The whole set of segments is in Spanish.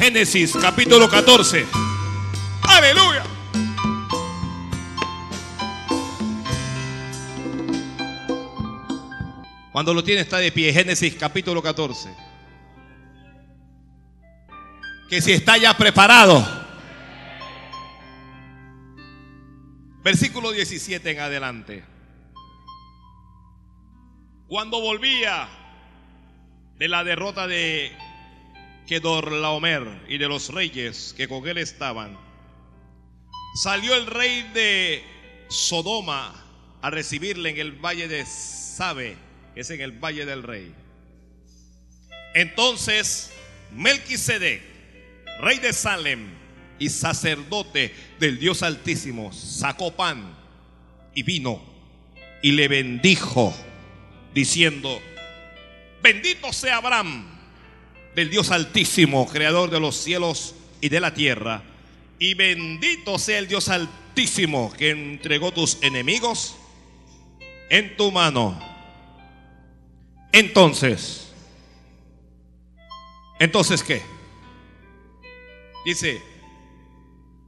Génesis capítulo 14. Aleluya. Cuando lo tiene está de pie. Génesis capítulo 14. Que si está ya preparado. Versículo 17 en adelante. Cuando volvía de la derrota de Kedorlaomer y de los reyes que con él estaban, salió el rey de Sodoma a recibirle en el valle de Sabe, que es en el valle del rey. Entonces Melquisedec, rey de Salem y sacerdote del Dios Altísimo, sacó pan y vino y le bendijo, diciendo, bendito sea Abraham del Dios Altísimo, creador de los cielos y de la tierra, y bendito sea el Dios Altísimo que entregó tus enemigos en tu mano. Entonces, entonces ¿qué? Dice,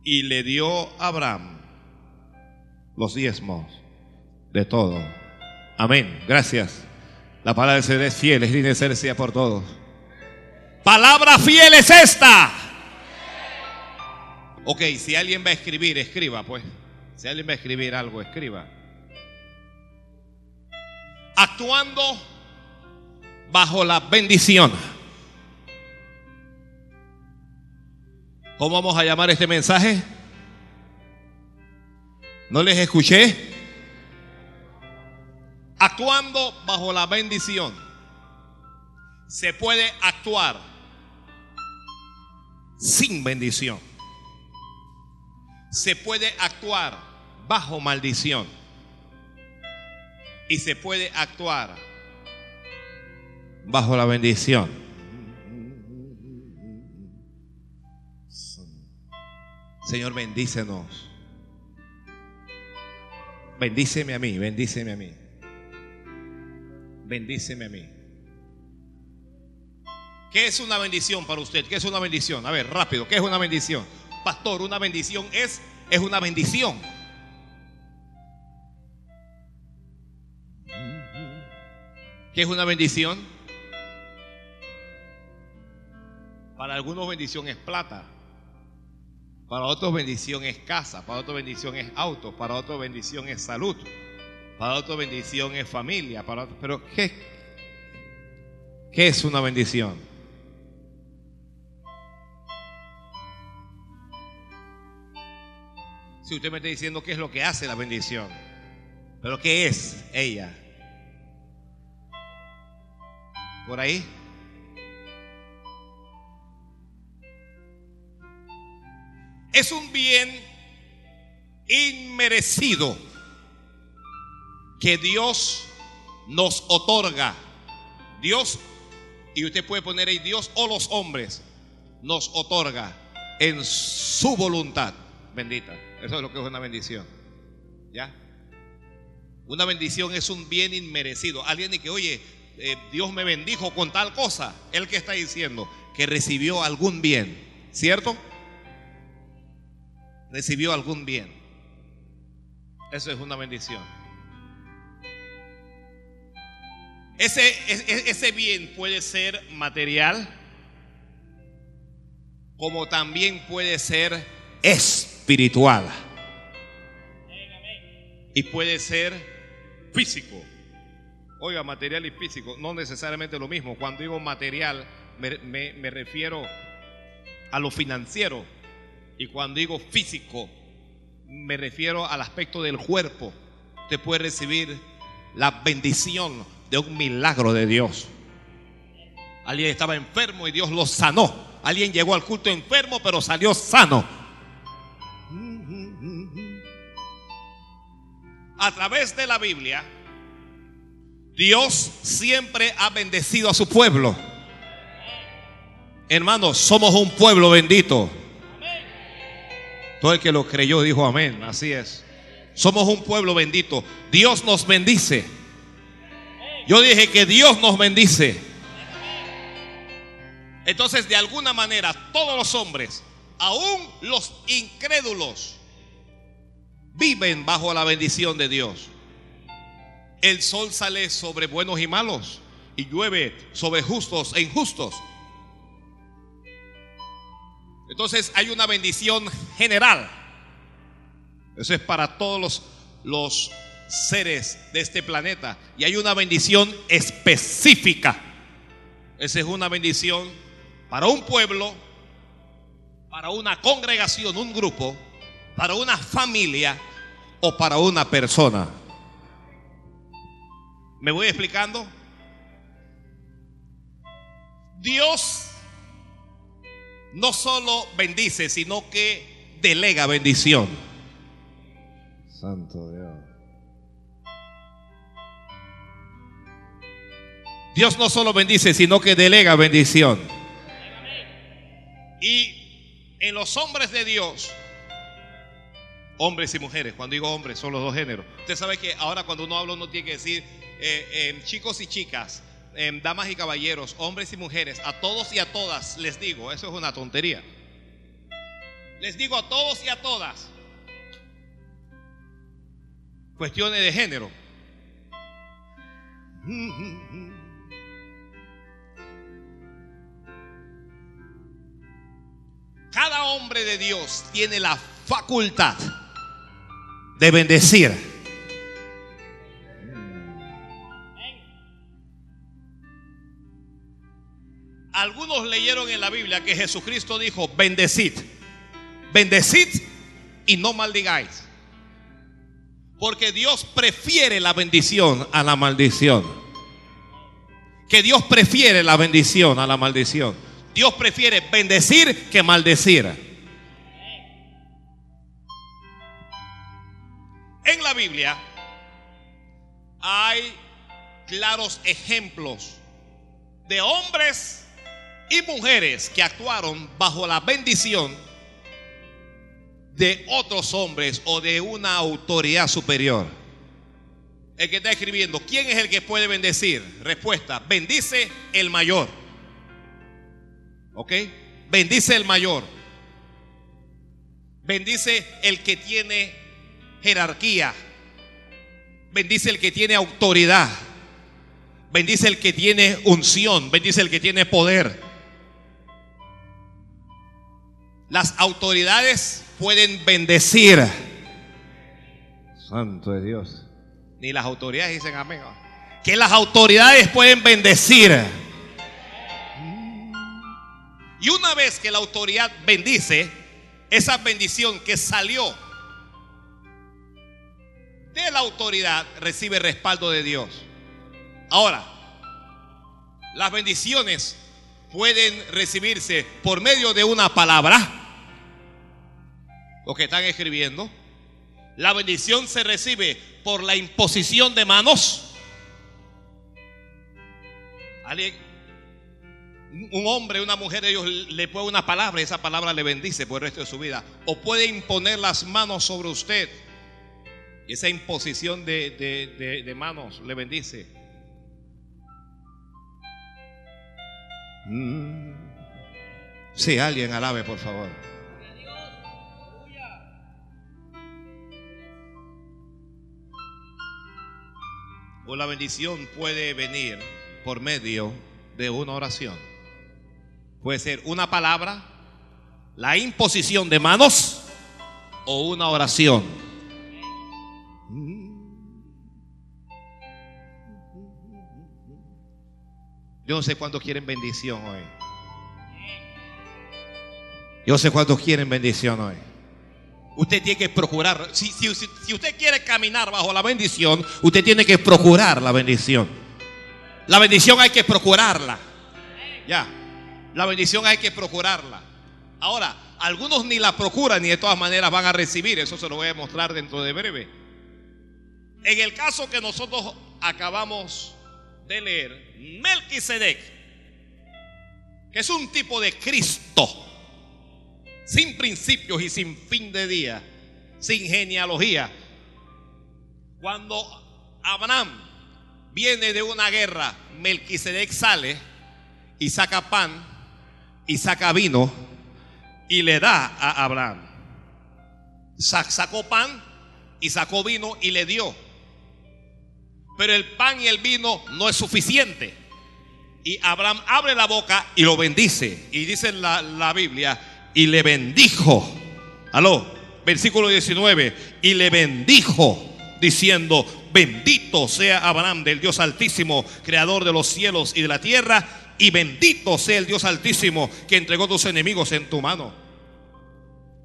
y le dio a Abraham los diezmos de todo. Amén. Gracias. La palabra de ser es fiel, es sea por todos. Palabra fiel es esta. Ok, si alguien va a escribir, escriba pues. Si alguien va a escribir algo, escriba. Actuando bajo la bendición. ¿Cómo vamos a llamar este mensaje? ¿No les escuché? Actuando bajo la bendición. Se puede actuar sin bendición. Se puede actuar bajo maldición. Y se puede actuar bajo la bendición. Señor, bendícenos. Bendíceme a mí, bendíceme a mí. Bendíceme a mí. ¿Qué es una bendición para usted? ¿Qué es una bendición? A ver, rápido, ¿qué es una bendición? Pastor, una bendición es es una bendición. ¿Qué es una bendición? Para algunos bendición es plata. Para otros bendición es casa. Para otros bendición es auto. Para otros bendición es salud. Para otros bendición es familia. Para pero ¿qué, ¿qué es una bendición? Si usted me está diciendo qué es lo que hace la bendición. Pero ¿qué es ella? ¿Por ahí? Es un bien inmerecido que Dios nos otorga. Dios, y usted puede poner ahí Dios o los hombres, nos otorga en su voluntad. Bendita. Eso es lo que es una bendición. ¿Ya? Una bendición es un bien inmerecido. Alguien que, oye, eh, Dios me bendijo con tal cosa. Él que está diciendo que recibió algún bien. ¿Cierto? Recibió algún bien. Eso es una bendición. Ese, ese bien puede ser material, como también puede ser espiritual. Y puede ser físico. Oiga, material y físico, no necesariamente lo mismo. Cuando digo material, me, me refiero a lo financiero. Y cuando digo físico, me refiero al aspecto del cuerpo. Usted puede recibir la bendición de un milagro de Dios. Alguien estaba enfermo y Dios lo sanó. Alguien llegó al culto enfermo, pero salió sano. A través de la Biblia, Dios siempre ha bendecido a su pueblo. Hermanos, somos un pueblo bendito. Todo el que lo creyó dijo amén. Así es. Somos un pueblo bendito. Dios nos bendice. Yo dije que Dios nos bendice. Entonces, de alguna manera, todos los hombres, aún los incrédulos, viven bajo la bendición de Dios. El sol sale sobre buenos y malos y llueve sobre justos e injustos. Entonces hay una bendición general. Eso es para todos los, los seres de este planeta. Y hay una bendición específica. Esa es una bendición para un pueblo, para una congregación, un grupo, para una familia o para una persona. ¿Me voy explicando? Dios no solo bendice, sino que delega bendición. Santo Dios. Dios no solo bendice, sino que delega bendición. Y en los hombres de Dios, hombres y mujeres, cuando digo hombres, son los dos géneros. Usted sabe que ahora cuando uno habla, uno tiene que decir eh, em, chicos y chicas, em, damas y caballeros, hombres y mujeres, a todos y a todas les digo, eso es una tontería. Les digo a todos y a todas. Cuestiones de género. Cada hombre de Dios tiene la facultad de bendecir Algunos leyeron en la Biblia que Jesucristo dijo, bendecid, bendecid y no maldigáis. Porque Dios prefiere la bendición a la maldición. Que Dios prefiere la bendición a la maldición. Dios prefiere bendecir que maldecir. En la Biblia hay claros ejemplos de hombres y mujeres que actuaron bajo la bendición de otros hombres o de una autoridad superior. El que está escribiendo, ¿quién es el que puede bendecir? Respuesta, bendice el mayor. ¿Ok? Bendice el mayor. Bendice el que tiene jerarquía. Bendice el que tiene autoridad. Bendice el que tiene unción. Bendice el que tiene poder. Las autoridades pueden bendecir. Santo de Dios. Ni las autoridades dicen amén. Que las autoridades pueden bendecir. Y una vez que la autoridad bendice, esa bendición que salió de la autoridad recibe respaldo de Dios. Ahora, las bendiciones pueden recibirse por medio de una palabra los que están escribiendo, la bendición se recibe por la imposición de manos. Un hombre, una mujer, ellos le puede una palabra y esa palabra le bendice por el resto de su vida. O puede imponer las manos sobre usted esa imposición de, manos le bendice. Mm. Si alguien alabe, por favor. o la bendición puede venir por medio de una oración. Puede ser una palabra, la imposición de manos o una oración. Yo no sé cuántos quieren bendición hoy. Yo sé cuántos quieren bendición hoy. Usted tiene que procurar. Si, si, usted quiere caminar bajo la bendición, usted tiene que procurar la bendición. La bendición hay que procurarla. Ya. La bendición hay que procurarla. Ahora, algunos ni la procuran ni de todas maneras van a recibir. Eso se lo voy a mostrar dentro de breve. En el caso que nosotros acabamos de leer, Melquisedec, que es un tipo de Cristo sin principios y sin fin de día, sin genealogía. Cuando Abraham viene de una guerra, Melquisedec sale y saca pan y saca vino y le da a Abraham. Sacó pan y sacó vino y le dio. Pero el pan y el vino no es suficiente. Y Abraham abre la boca y lo bendice. Y dice la, la Biblia, y le bendijo. Aló, versículo 19. Y le bendijo diciendo, bendito sea Abraham del Dios altísimo, creador de los cielos y de la tierra. Y bendito sea el Dios altísimo que entregó tus enemigos en tu mano.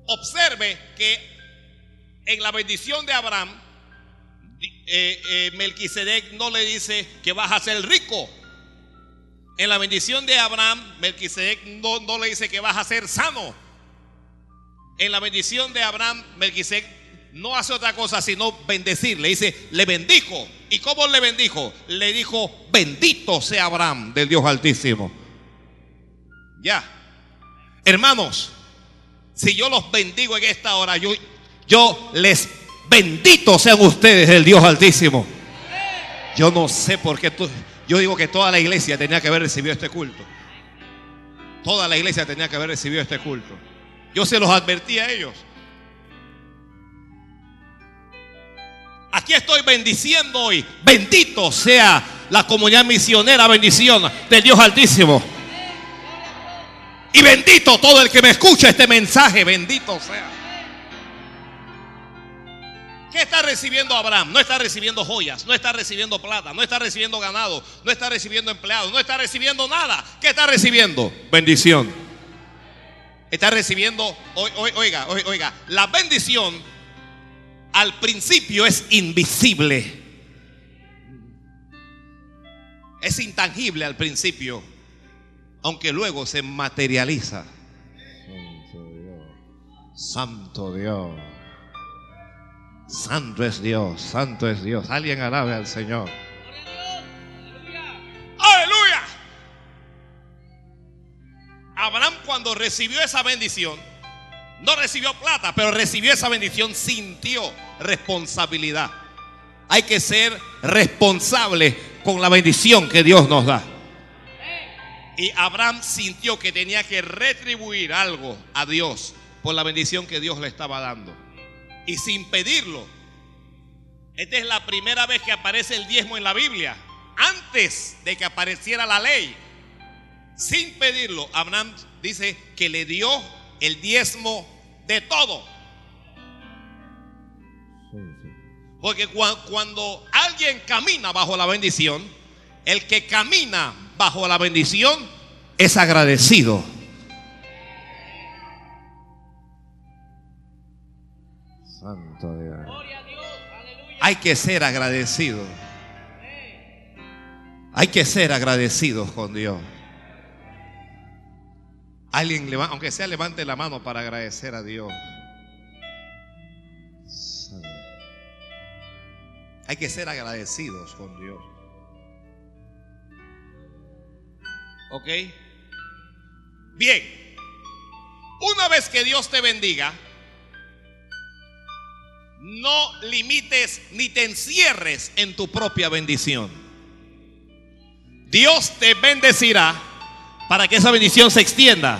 Observe que en la bendición de Abraham, eh, eh, Melquisedec no le dice que vas a ser rico. En la bendición de Abraham, Melquisedec no, no le dice que vas a ser sano. En la bendición de Abraham, Melquisedec no hace otra cosa sino bendecir. Le dice, le bendijo. ¿Y cómo le bendijo? Le dijo, bendito sea Abraham del Dios Altísimo. Ya. Hermanos, si yo los bendigo en esta hora, yo, yo les bendito sean ustedes del Dios Altísimo. Yo no sé por qué tú, yo digo que toda la iglesia tenía que haber recibido este culto. Toda la iglesia tenía que haber recibido este culto. Yo se los advertí a ellos. Aquí estoy bendiciendo hoy. Bendito sea la comunidad misionera, bendición del Dios Altísimo. Y bendito todo el que me escucha este mensaje, bendito sea. ¿Qué está recibiendo Abraham? No está recibiendo joyas, no está recibiendo plata, no está recibiendo ganado, no está recibiendo empleados, no está recibiendo nada. ¿Qué está recibiendo? Bendición. Está recibiendo, oiga, oiga, oiga, la bendición al principio es invisible. Es intangible al principio, aunque luego se materializa. Santo Dios. Santo Dios. Santo es Dios, santo es Dios. Alguien alabe al Señor. Aleluya. Abraham cuando recibió esa bendición, no recibió plata, pero recibió esa bendición, sintió responsabilidad. Hay que ser responsable con la bendición que Dios nos da. Y Abraham sintió que tenía que retribuir algo a Dios por la bendición que Dios le estaba dando y sin pedirlo. Esta es la primera vez que aparece el diezmo en la Biblia. Antes de que apareciera la ley, sin pedirlo, Abraham dice que le dio el diezmo de todo. Porque cuando alguien camina bajo la bendición, el que camina bajo la bendición es agradecido. Hay que ser agradecido. Hay que ser agradecidos con Dios. Alguien, aunque sea, levante la mano para agradecer a Dios. Hay que ser agradecidos con Dios. ¿Ok? Bien. Una vez que Dios te bendiga, no limites ni te encierres en tu propia bendición. Dios te bendecirá para que esa bendición se extienda.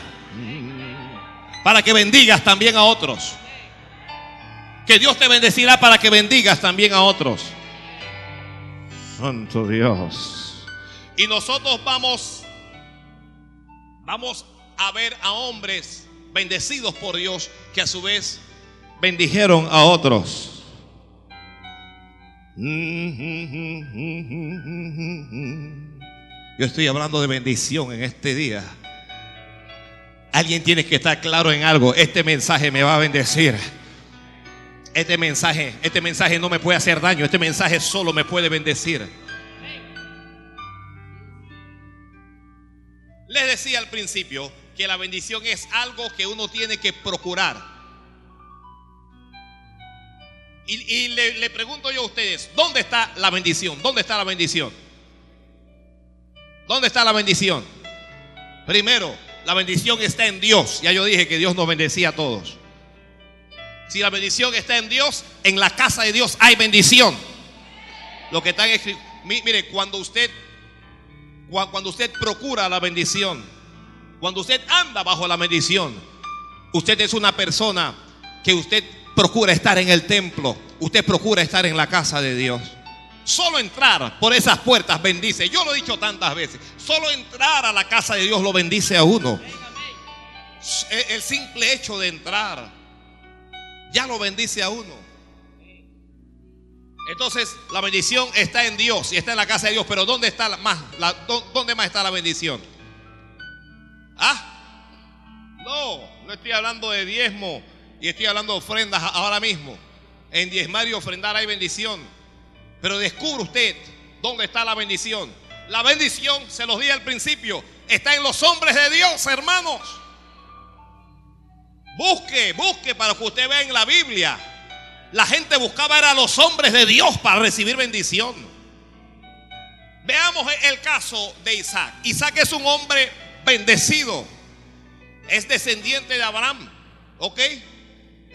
Para que bendigas también a otros. Que Dios te bendecirá para que bendigas también a otros. Santo Dios. Y nosotros vamos vamos a ver a hombres bendecidos por Dios que a su vez bendijeron a otros. Yo estoy hablando de bendición en este día. Alguien tiene que estar claro en algo. Este mensaje me va a bendecir. Este mensaje, este mensaje no me puede hacer daño. Este mensaje solo me puede bendecir. Les decía al principio que la bendición es algo que uno tiene que procurar. Y, le, pregunto yo a ustedes, ¿dónde está la bendición? ¿Dónde está la bendición? ¿Dónde está la bendición? Primero, la bendición está en Dios. Ya yo dije que Dios nos bendecía a todos. Si la bendición está en Dios, en la casa de Dios hay bendición. Lo que están escrito. Mire, cuando usted cuando usted procura la bendición, Cuando usted anda bajo la bendición, usted es una persona que usted procura estar en el templo, usted procura estar en la casa de Dios. Solo entrar por esas puertas bendice. Yo lo he dicho tantas veces. Solo entrar a la casa de Dios lo bendice a uno. El simple hecho de entrar ya lo bendice a uno. Entonces la bendición está en Dios y está en la casa de Dios. Pero ¿dónde está más? ¿Dónde más está la bendición? Ah, no, no estoy hablando de diezmo y estoy hablando de ofrendas ahora mismo. En diezmar y ofrendar hay bendición. Pero descubre usted dónde está la bendición. La bendición, se los dije al principio, está en los hombres de Dios, hermanos. Busque, busque para que usted vea en la Biblia. La gente buscaba era a los hombres de Dios para recibir bendición. Veamos el caso de Isaac. Isaac es un hombre bendecido. Es descendiente de Abraham. ¿Ok?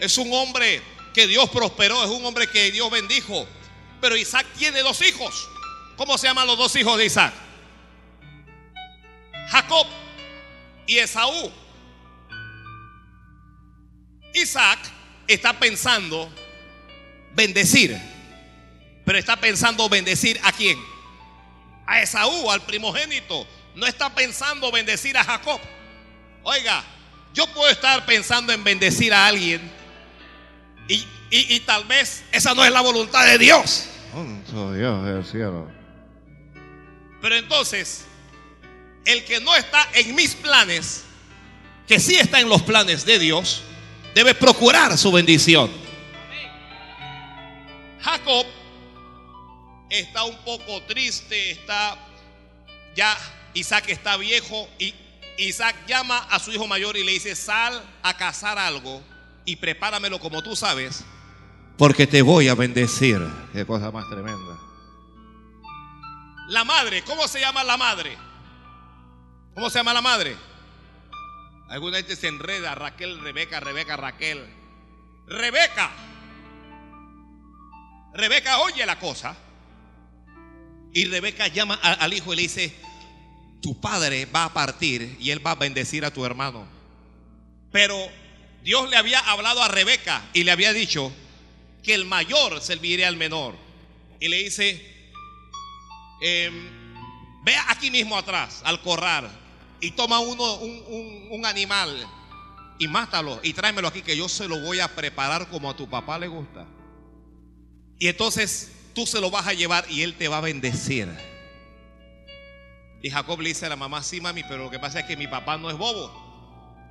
Es un hombre que Dios prosperó. Es un hombre que Dios bendijo. Pero Isaac tiene dos hijos. ¿Cómo se llaman los dos hijos de Isaac? Jacob y Esaú. Isaac está pensando bendecir, pero está pensando bendecir a quién? A Esaú, al primogénito. No está pensando bendecir a Jacob. Oiga, yo puedo estar pensando en bendecir a alguien y, y tal vez esa no es la voluntad de Dios. Dios del cielo. Pero entonces, el que no está en mis planes, que sí está en los planes de Dios, debe procurar su bendición. Jacob está un poco triste, está ya Isaac está viejo y Isaac llama a su hijo mayor y le dice, sal a cazar algo y prepáramelo como tú sabes porque te voy a bendecir. Qué cosa más tremenda. La madre, ¿cómo se llama la madre? ¿Cómo se llama la madre? Alguna gente se enreda, Raquel, Rebeca, Rebeca, Raquel. Rebeca. Rebeca oye la cosa. Y Rebeca llama al hijo y le dice, tu padre va a partir y él va a bendecir a tu hermano. Pero Dios le había hablado a Rebeca y le había dicho, que el mayor serviría al menor. Y le dice, em, ve aquí mismo atrás, al corral, y toma uno, un, animal y mátalo y tráemelo aquí que yo se lo voy a preparar como a tu papá le gusta. Y entonces tú se lo vas a llevar y él te va a bendecir. Y Jacob le dice a la mamá, sí mami, pero lo que pasa es que mi papá no es bobo.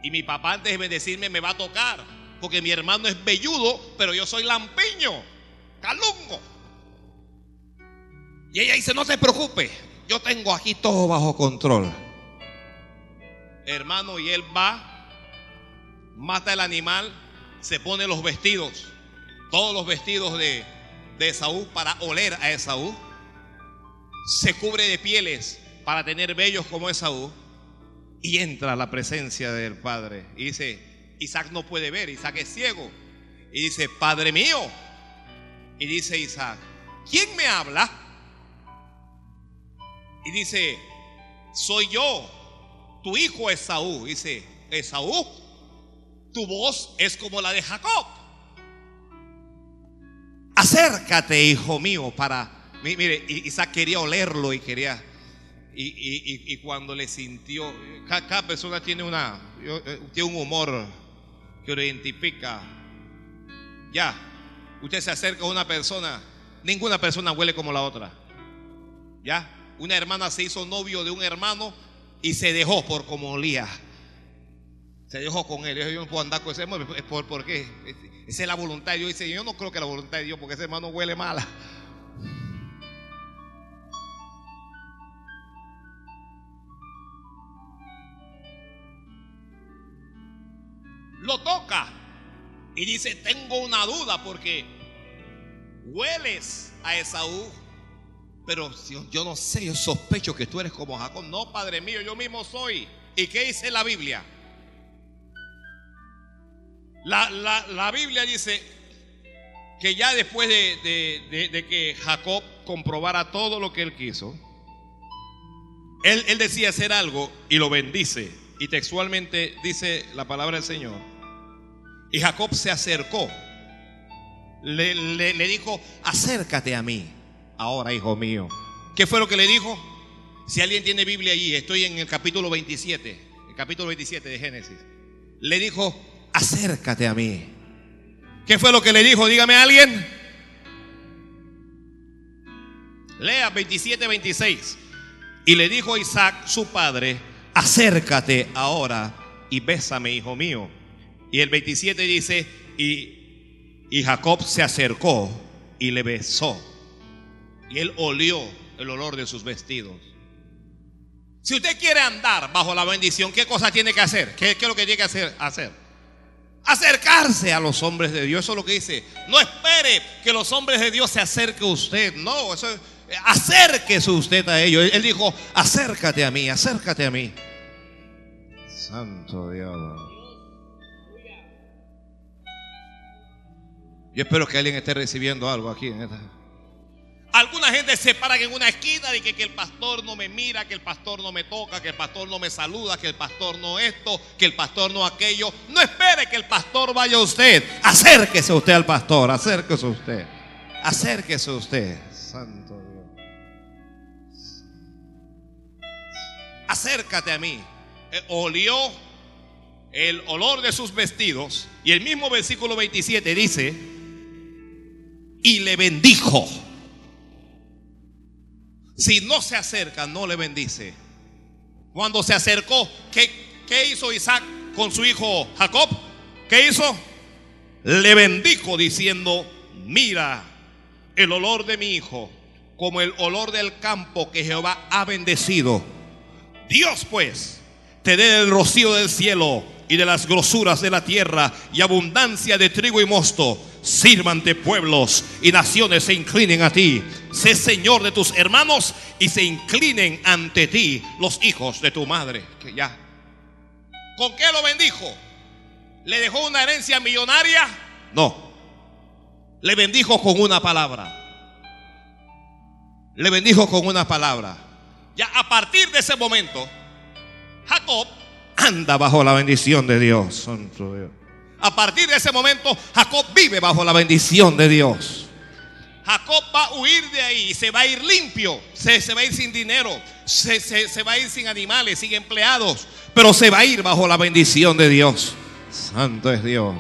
Y mi papá antes de bendecirme me va a tocar porque mi hermano es velludo, pero yo soy lampiño, calungo. Y ella dice, no se preocupe, yo tengo aquí todo bajo control. Hermano, y él va, mata el animal, se pone los vestidos, todos los vestidos de, de Esaú para oler a Esaú. Se cubre de pieles para tener vellos como Esaú. Y entra a la presencia del Padre. Y dice, Isaac no puede ver, Isaac es ciego. Y dice, Padre mío. Y dice Isaac, ¿quién me habla? Y dice, soy yo, tu hijo Esaú. Dice, Esaú, tu voz es como la de Jacob. Acércate, hijo mío, para... Mire, Isaac quería olerlo y quería... Y, cuando le sintió, cada, persona tiene una, eh, tiene un humor que lo identifica. Ya, usted se acerca a una persona, ninguna persona huele como la otra. Ya, una hermana se hizo novio de un hermano y se dejó por como olía. Se dejó con él. Yo no puedo andar con ese hermano. ¿Por, ¿Por qué? Esa es la voluntad de Dios. Yo no creo que la voluntad de Dios, porque ese hermano huele mala. Lo toca y dice, tengo una duda porque hueles a Esaú, pero yo no sé, yo sospecho que tú eres como Jacob. No, Padre mío, yo mismo soy. ¿Y qué dice la Biblia? La, la, Biblia dice que ya después de, de, que Jacob comprobara todo lo que él quiso, él, él decía hacer algo y lo bendice. y textualmente dice la palabra del Señor. Y Jacob se acercó. Le, le- dijo, acércate a mí. Ahora, hijo mío. ¿Qué fue lo que le dijo? Si alguien tiene Biblia allí, estoy en el capítulo 27, el capítulo 27 de Génesis. Le dijo, acércate a mí. ¿Qué fue lo que le dijo? Dígame a alguien. Lea 27, 26. Y le dijo a Isaac, su padre, acércate ahora y bésame, hijo mío. Y el 27 dice, y, y Jacob se acercó y le besó. Y él olió el olor de sus vestidos. Si usted quiere andar bajo la bendición, ¿qué cosa tiene que hacer? ¿Qué, es lo que tiene que hacer? hacer? Acercarse a los hombres de Dios. Eso es lo que dice. No espere que los hombres de Dios se acerquen a usted. No, eso es- acérquese usted a ellos. Él dijo, acércate a mí, acércate a mí. Santo Dios. Yo espero que alguien esté recibiendo algo aquí en esta. Alguna gente se para en una esquina de que, que el pastor no me mira, que el pastor no me toca, que el pastor no me saluda, que el pastor no esto, que el pastor no aquello. No espere que el pastor vaya a usted. Acérquese usted al pastor, acérquese usted. Acérquese usted. Santo Dios. Acércate a mí. Eh, Olió el olor de sus vestidos. Y el mismo versículo 27 dice, y le bendijo. Si no se acerca, no le bendice. Cuando se acercó, ¿qué, qué hizo Isaac con su hijo Jacob? ¿Qué hizo? Le bendijo diciendo, mira el olor de mi hijo, como el olor del campo que Jehová ha bendecido. Dios pues te dé el rocío del cielo y de las grosuras de la tierra y abundancia de trigo y mosto. Sírvante pueblos y naciones se inclinen a ti. Sé Señor de tus hermanos y se inclinen ante ti los hijos de tu madre. Que ya. ¿Con qué lo bendijo? ¿Le dejó una herencia millonaria? No. Le bendijo con una palabra. Le bendijo con una palabra. Ya a partir de ese momento, Jacob anda bajo la bendición de Dios. Santo Dios. A partir de ese momento, Jacob vive bajo la bendición de Dios. Jacob va a huir de ahí, se va a ir limpio, se, se va a ir sin dinero, se, se- se va a ir sin animales, sin empleados, pero se va a ir bajo la bendición de Dios. Santo es Dios.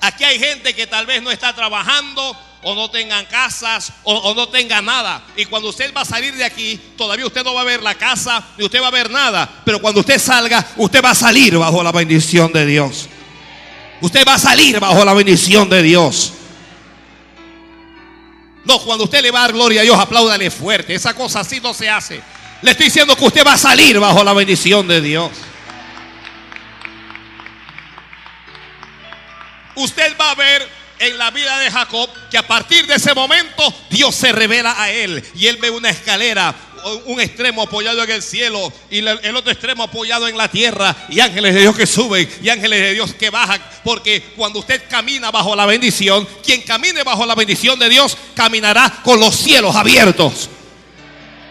Aquí hay gente que tal vez no está trabajando o no tengan casas o, no tenga nada. Y cuando usted va a salir de aquí, todavía usted no va a ver la casa ni usted va a ver nada. Pero cuando usted salga, usted va a salir bajo la bendición de Dios. Usted va a salir bajo la bendición de Dios. No, cuando usted le va a dar gloria a Dios, apláudale fuerte. Esa cosa así no se hace. Le estoy diciendo que usted va a salir bajo la bendición de Dios. Usted va a ver en la vida de Jacob que a partir de ese momento Dios se revela a él y él ve una escalera, un extremo apoyado en el cielo y el otro extremo apoyado en la tierra y ángeles de Dios que suben y ángeles de Dios que bajan, porque cuando usted camina bajo la bendición, quien camine bajo la bendición de Dios caminará con los cielos abiertos.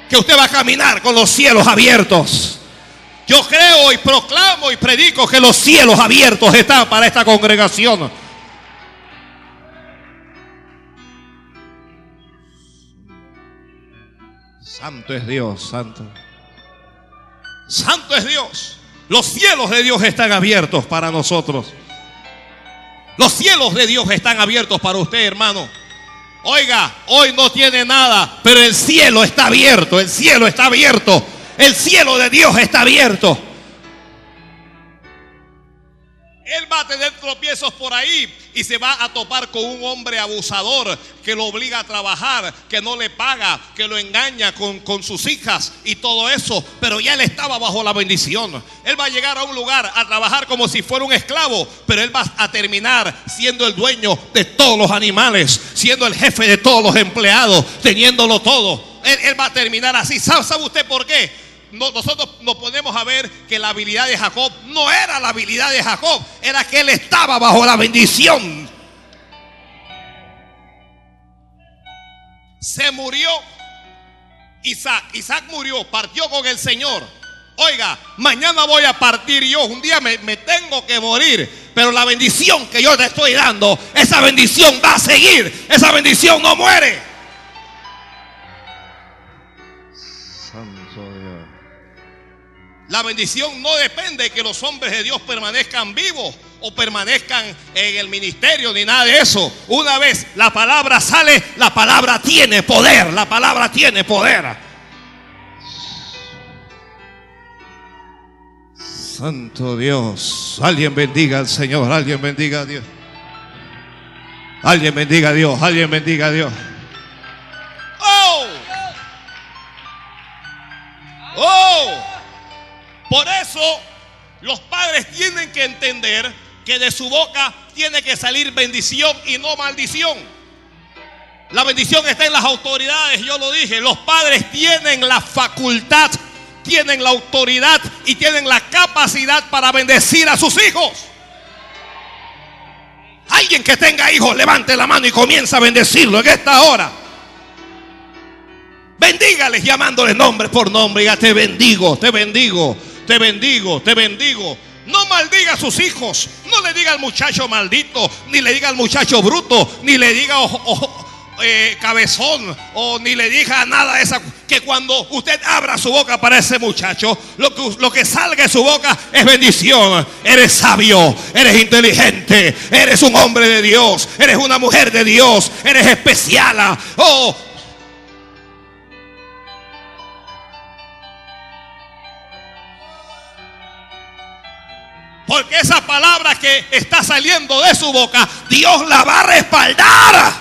Que usted va a caminar con los cielos abiertos. Yo creo y proclamo y predico que los cielos abiertos están para esta congregación. Santo es Dios, santo. Santo es Dios. Los cielos de Dios están abiertos para nosotros. Los cielos de Dios están abiertos para usted, hermano. Oiga, hoy no tiene nada, pero el cielo está abierto, el cielo está abierto, el cielo de Dios está abierto. Él va a tener tropiezos por ahí y se va a topar con un hombre abusador que lo obliga a trabajar, que no le paga, que lo engaña con, con sus hijas y todo eso. Pero ya él estaba bajo la bendición. Él va a llegar a un lugar a trabajar como si fuera un esclavo, pero él va a terminar siendo el dueño de todos los animales, siendo el jefe de todos los empleados, teniéndolo todo. Él, él va a terminar así. ¿Sabe, usted por qué? No- nosotros nos ponemos a ver que la habilidad de Jacob no era la habilidad de Jacob, era que él estaba bajo la bendición. Se murió Isaac, Isaac murió, partió con el Señor. Oiga, mañana voy a partir yo, un día me, me tengo que morir, pero la bendición que yo te estoy dando, esa bendición va a seguir, esa bendición no muere. La bendición no depende de que los hombres de Dios permanezcan vivos o permanezcan en el ministerio ni nada de eso. Una vez la palabra sale, la palabra tiene poder, la palabra tiene poder. Santo Dios. Alguien bendiga al Señor. Alguien bendiga a Dios. Alguien bendiga a Dios. Alguien bendiga a Dios. Oh. Oh. Por eso los padres tienen que entender que de su boca tiene que salir bendición y no maldición. La bendición está en las autoridades, yo lo dije. Los padres tienen la facultad tienen la autoridad y tienen la capacidad para bendecir a sus hijos. Alguien que tenga hijos, levante la mano y comienza a bendecirlo en esta hora. Bendígales llamándoles nombre por nombre. Diga, te bendigo, te bendigo, te bendigo, te bendigo. No maldiga a sus hijos. No le diga al muchacho maldito, ni le diga al muchacho bruto, ni le diga eh, cabezón o ni le diga nada de esa. Que cuando usted abra su boca para ese muchacho, lo que, salga de su boca es bendición. Eres sabio, eres inteligente, eres un hombre de Dios, eres una mujer de Dios, eres especial. Oh, Porque esa palabra que está saliendo de su boca, Dios la va a respaldar.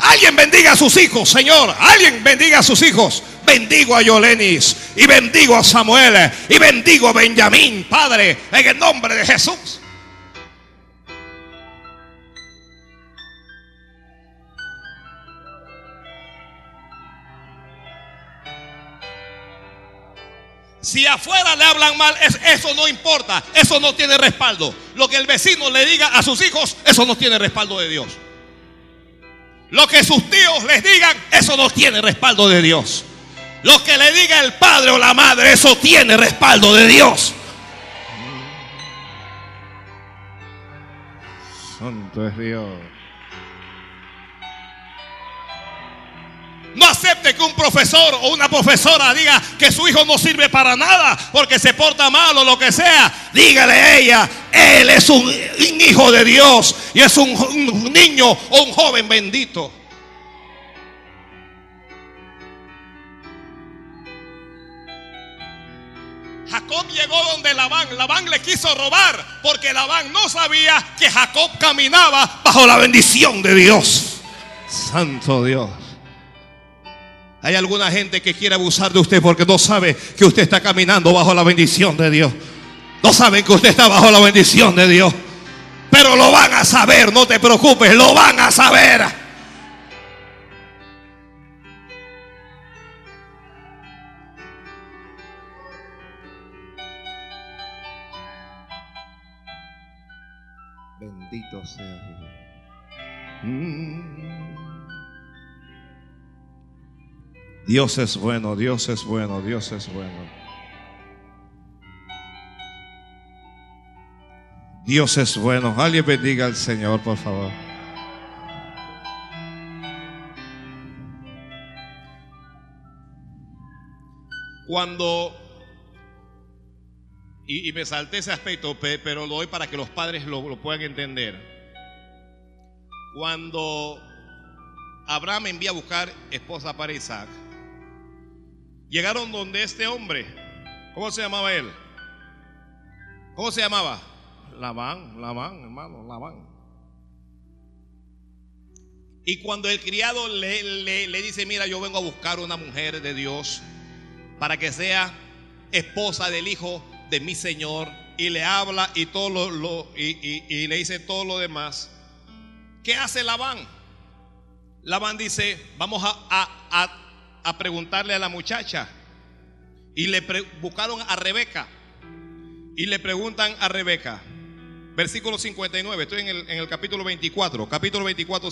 Alguien bendiga a sus hijos, Señor. Alguien bendiga a sus hijos. Bendigo a Yolenis y bendigo a Samuel y bendigo a Benjamín, Padre, en el nombre de Jesús. Si afuera le hablan mal, eso no importa, eso no tiene respaldo. Lo que el vecino le diga a sus hijos, eso no tiene respaldo de Dios. Lo que sus tíos les digan, eso no tiene respaldo de Dios. Lo que le diga el padre o la madre, eso tiene respaldo de Dios. Santo es Dios. No acepte que un profesor o una profesora diga que su hijo no sirve para nada porque se porta mal o lo que sea. Dígale a ella, él es un, hijo de Dios y es un, un niño o un joven bendito. Jacob llegó donde Labán. Labán le quiso robar porque Labán no sabía que Jacob caminaba bajo la bendición de Dios. Santo Dios. Hay alguna gente que quiere abusar de usted porque no sabe que usted está caminando bajo la bendición de Dios. No saben que usted está bajo la bendición de Dios. Pero lo van a saber, no te preocupes, lo van a saber. Bendito sea Dios. Mm. Dios es bueno, Dios es bueno, Dios es bueno. Dios es bueno. Alguien bendiga al Señor, por favor. Cuando, y, me salté ese aspecto, pero lo doy para que los padres lo, lo puedan entender. Cuando Abraham envía a buscar esposa para Isaac, Llegaron donde este hombre, ¿cómo se llamaba él? ¿Cómo se llamaba? Labán, Labán, hermano, Labán. Y cuando el criado le, le, dice, mira, yo vengo a buscar una mujer de Dios para que sea esposa del hijo de mi Señor, y le habla y todo lo, y, le dice todo lo demás. ¿Qué hace Labán? Labán dice, vamos a a preguntarle a la muchacha. Y le buscaron a Rebeca. Y le preguntan a Rebeca. Versículo 59. Estoy en el, en el capítulo 24. Capítulo 24,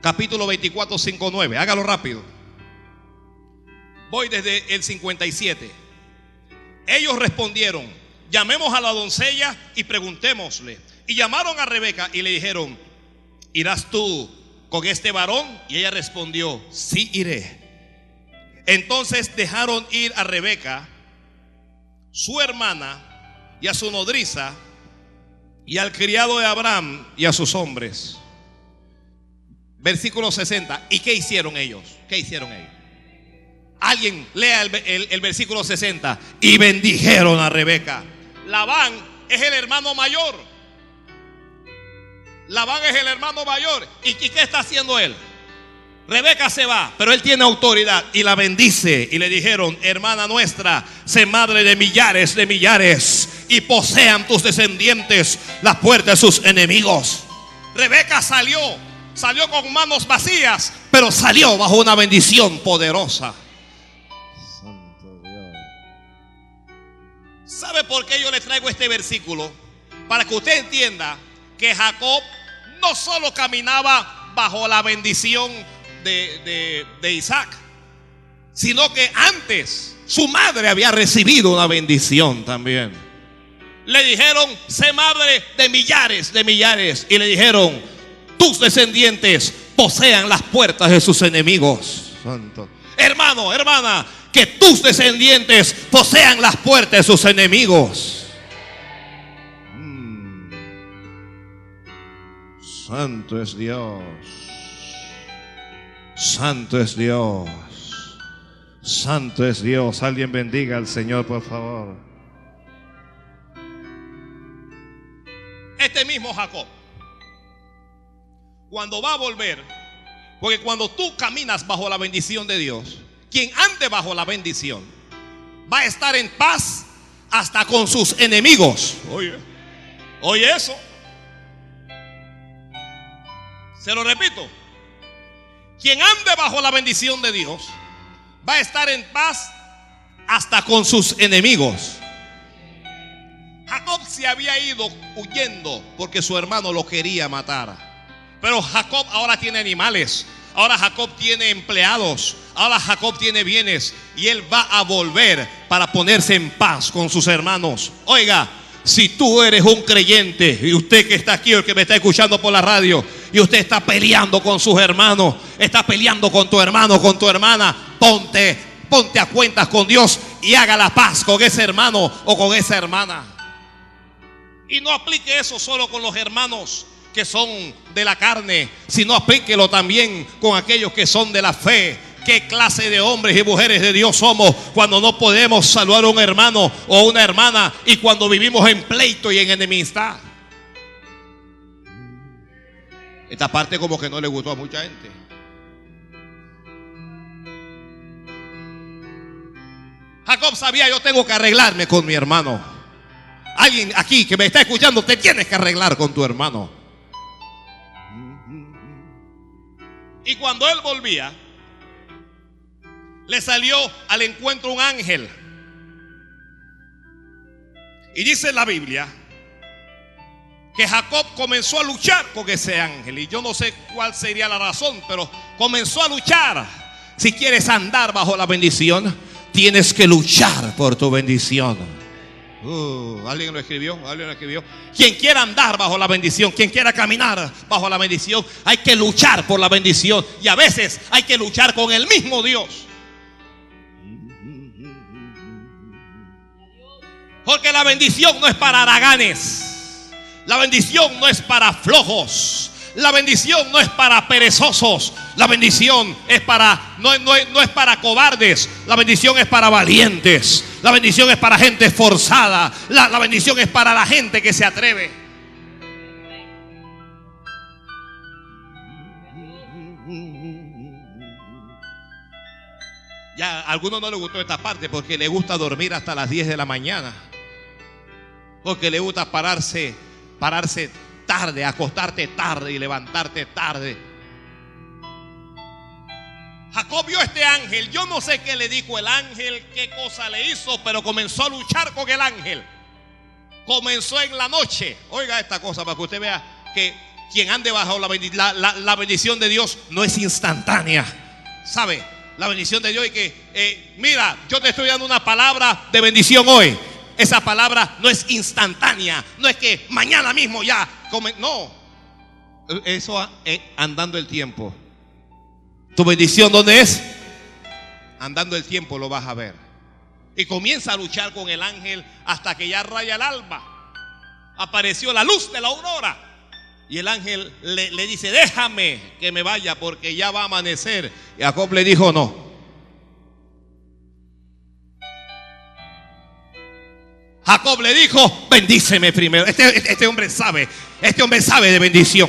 capítulo 24, 5, 9. Hágalo rápido. Voy desde el 57. Ellos respondieron, llamemos a la doncella y preguntémosle. Y llamaron a Rebeca y le dijeron, ¿irás tú con este varón? Y ella respondió, sí iré. Entonces dejaron ir a Rebeca, su hermana, y a su nodriza, y al criado de Abraham y a sus hombres. Versículo 60. ¿Y qué hicieron ellos? ¿Qué hicieron ellos? Alguien lea el, versículo 60. Y bendijeron a Rebeca. Labán es el hermano mayor. Labán es el hermano mayor. ¿Y qué está haciendo él? Rebeca se va, pero él tiene autoridad y la bendice. Y le dijeron, hermana nuestra, sé madre de millares de millares y posean tus descendientes las puertas de sus enemigos. Rebeca salió, salió con manos vacías, pero salió bajo una bendición poderosa. Santo Dios. ¿Sabe por qué yo le traigo este versículo? Para que usted entienda que Jacob no solo caminaba bajo la bendición de, Isaac, sino que antes su madre había recibido una bendición también. Le dijeron, sé madre de millares, de millares. Y le dijeron, tus descendientes posean las puertas de sus enemigos. Santo. Hermano, hermana, que tus descendientes posean las puertas de sus enemigos. Mm. Santo es Dios. Santo es Dios. Santo es Dios. Alguien bendiga al Señor, por favor. Este mismo Jacob, cuando va a volver, porque cuando tú caminas bajo la bendición de Dios, quien ande bajo la bendición, va a estar en paz hasta con sus enemigos. Oye, oye eso. Se lo repito. Quien ande bajo la bendición de Dios va a estar en paz hasta con sus enemigos. Jacob se había ido huyendo porque su hermano lo quería matar. Pero Jacob ahora tiene animales. Ahora Jacob tiene empleados. Ahora Jacob tiene bienes. Y él va a volver para ponerse en paz con sus hermanos. Oiga, si tú eres un creyente y usted que está aquí o el que me está escuchando por la radio y usted está peleando con sus hermanos, está peleando con tu hermano, con tu hermana, ponte, ponte a cuentas con Dios y haga la paz con ese hermano o con esa hermana. Y no aplique eso solo con los hermanos que son de la carne, sino aplíquelo también con aquellos que son de la fe, qué clase de hombres y mujeres de Dios somos cuando no podemos saludar a un hermano o una hermana y cuando vivimos en pleito y en enemistad. Esta parte como que no le gustó a mucha gente. Jacob sabía, yo tengo que arreglarme con mi hermano. Alguien aquí que me está escuchando, te tienes que arreglar con tu hermano. Y cuando él volvía, le salió al encuentro un ángel. Y dice la Biblia que Jacob comenzó a luchar con ese ángel. Y yo no sé cuál sería la razón, pero comenzó a luchar. Si quieres andar bajo la bendición, tienes que luchar por tu bendición. Uh, alguien lo escribió, alguien lo escribió. Quien quiera andar bajo la bendición, quien quiera caminar bajo la bendición, hay que luchar por la bendición. Y a veces hay que luchar con el mismo Dios. Porque la bendición no es para haraganes. La bendición no es para flojos. La bendición no es para perezosos. La bendición es para no, no, es para cobardes. La bendición es para valientes. La bendición es para gente esforzada. La, la bendición es para la gente que se atreve. Ya a algunos no les gustó esta parte porque le gusta dormir hasta las 10 de la mañana porque le gusta pararse, pararse tarde, acostarte tarde y levantarte tarde. Jacob vio este ángel. Yo no sé qué le dijo el ángel, qué cosa le hizo, pero comenzó a luchar con el ángel. Comenzó en la noche. Oiga esta cosa para que usted vea que quien ande bajo la, la bendición de Dios no es instantánea. ¿Sabe? La bendición de Dios y que, eh, mira, yo te estoy dando una palabra de bendición hoy. Esa palabra no es instantánea, no es que mañana mismo ya, come, no. Eso es andando el tiempo. ¿Tu bendición dónde es? Andando el tiempo lo vas a ver. Y comienza a luchar con el ángel hasta que ya raya el alba. Apareció la luz de la aurora. Y el ángel le, dice, déjame que me vaya porque ya va a amanecer. Y Jacob le dijo, no. Jacob le dijo, bendíceme primero. Este, este, este hombre sabe, este hombre sabe de bendición.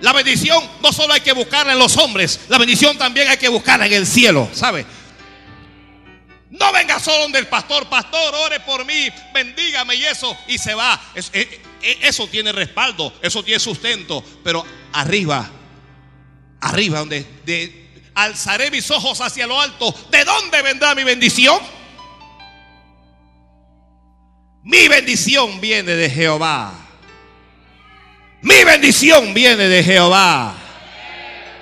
La bendición no solo hay que buscarla en los hombres, la bendición también hay que buscarla en el cielo, ¿sabe? No venga solo donde el pastor, pastor, ore por mí, bendígame y eso, y se va. Eh, eh, eso, tiene respaldo, eso tiene sustento, pero arriba, arriba, donde de, alzaré mis ojos hacia lo alto, ¿de dónde vendrá mi bendición? Mi bendición viene de Jehová. Mi bendición viene de Jehová.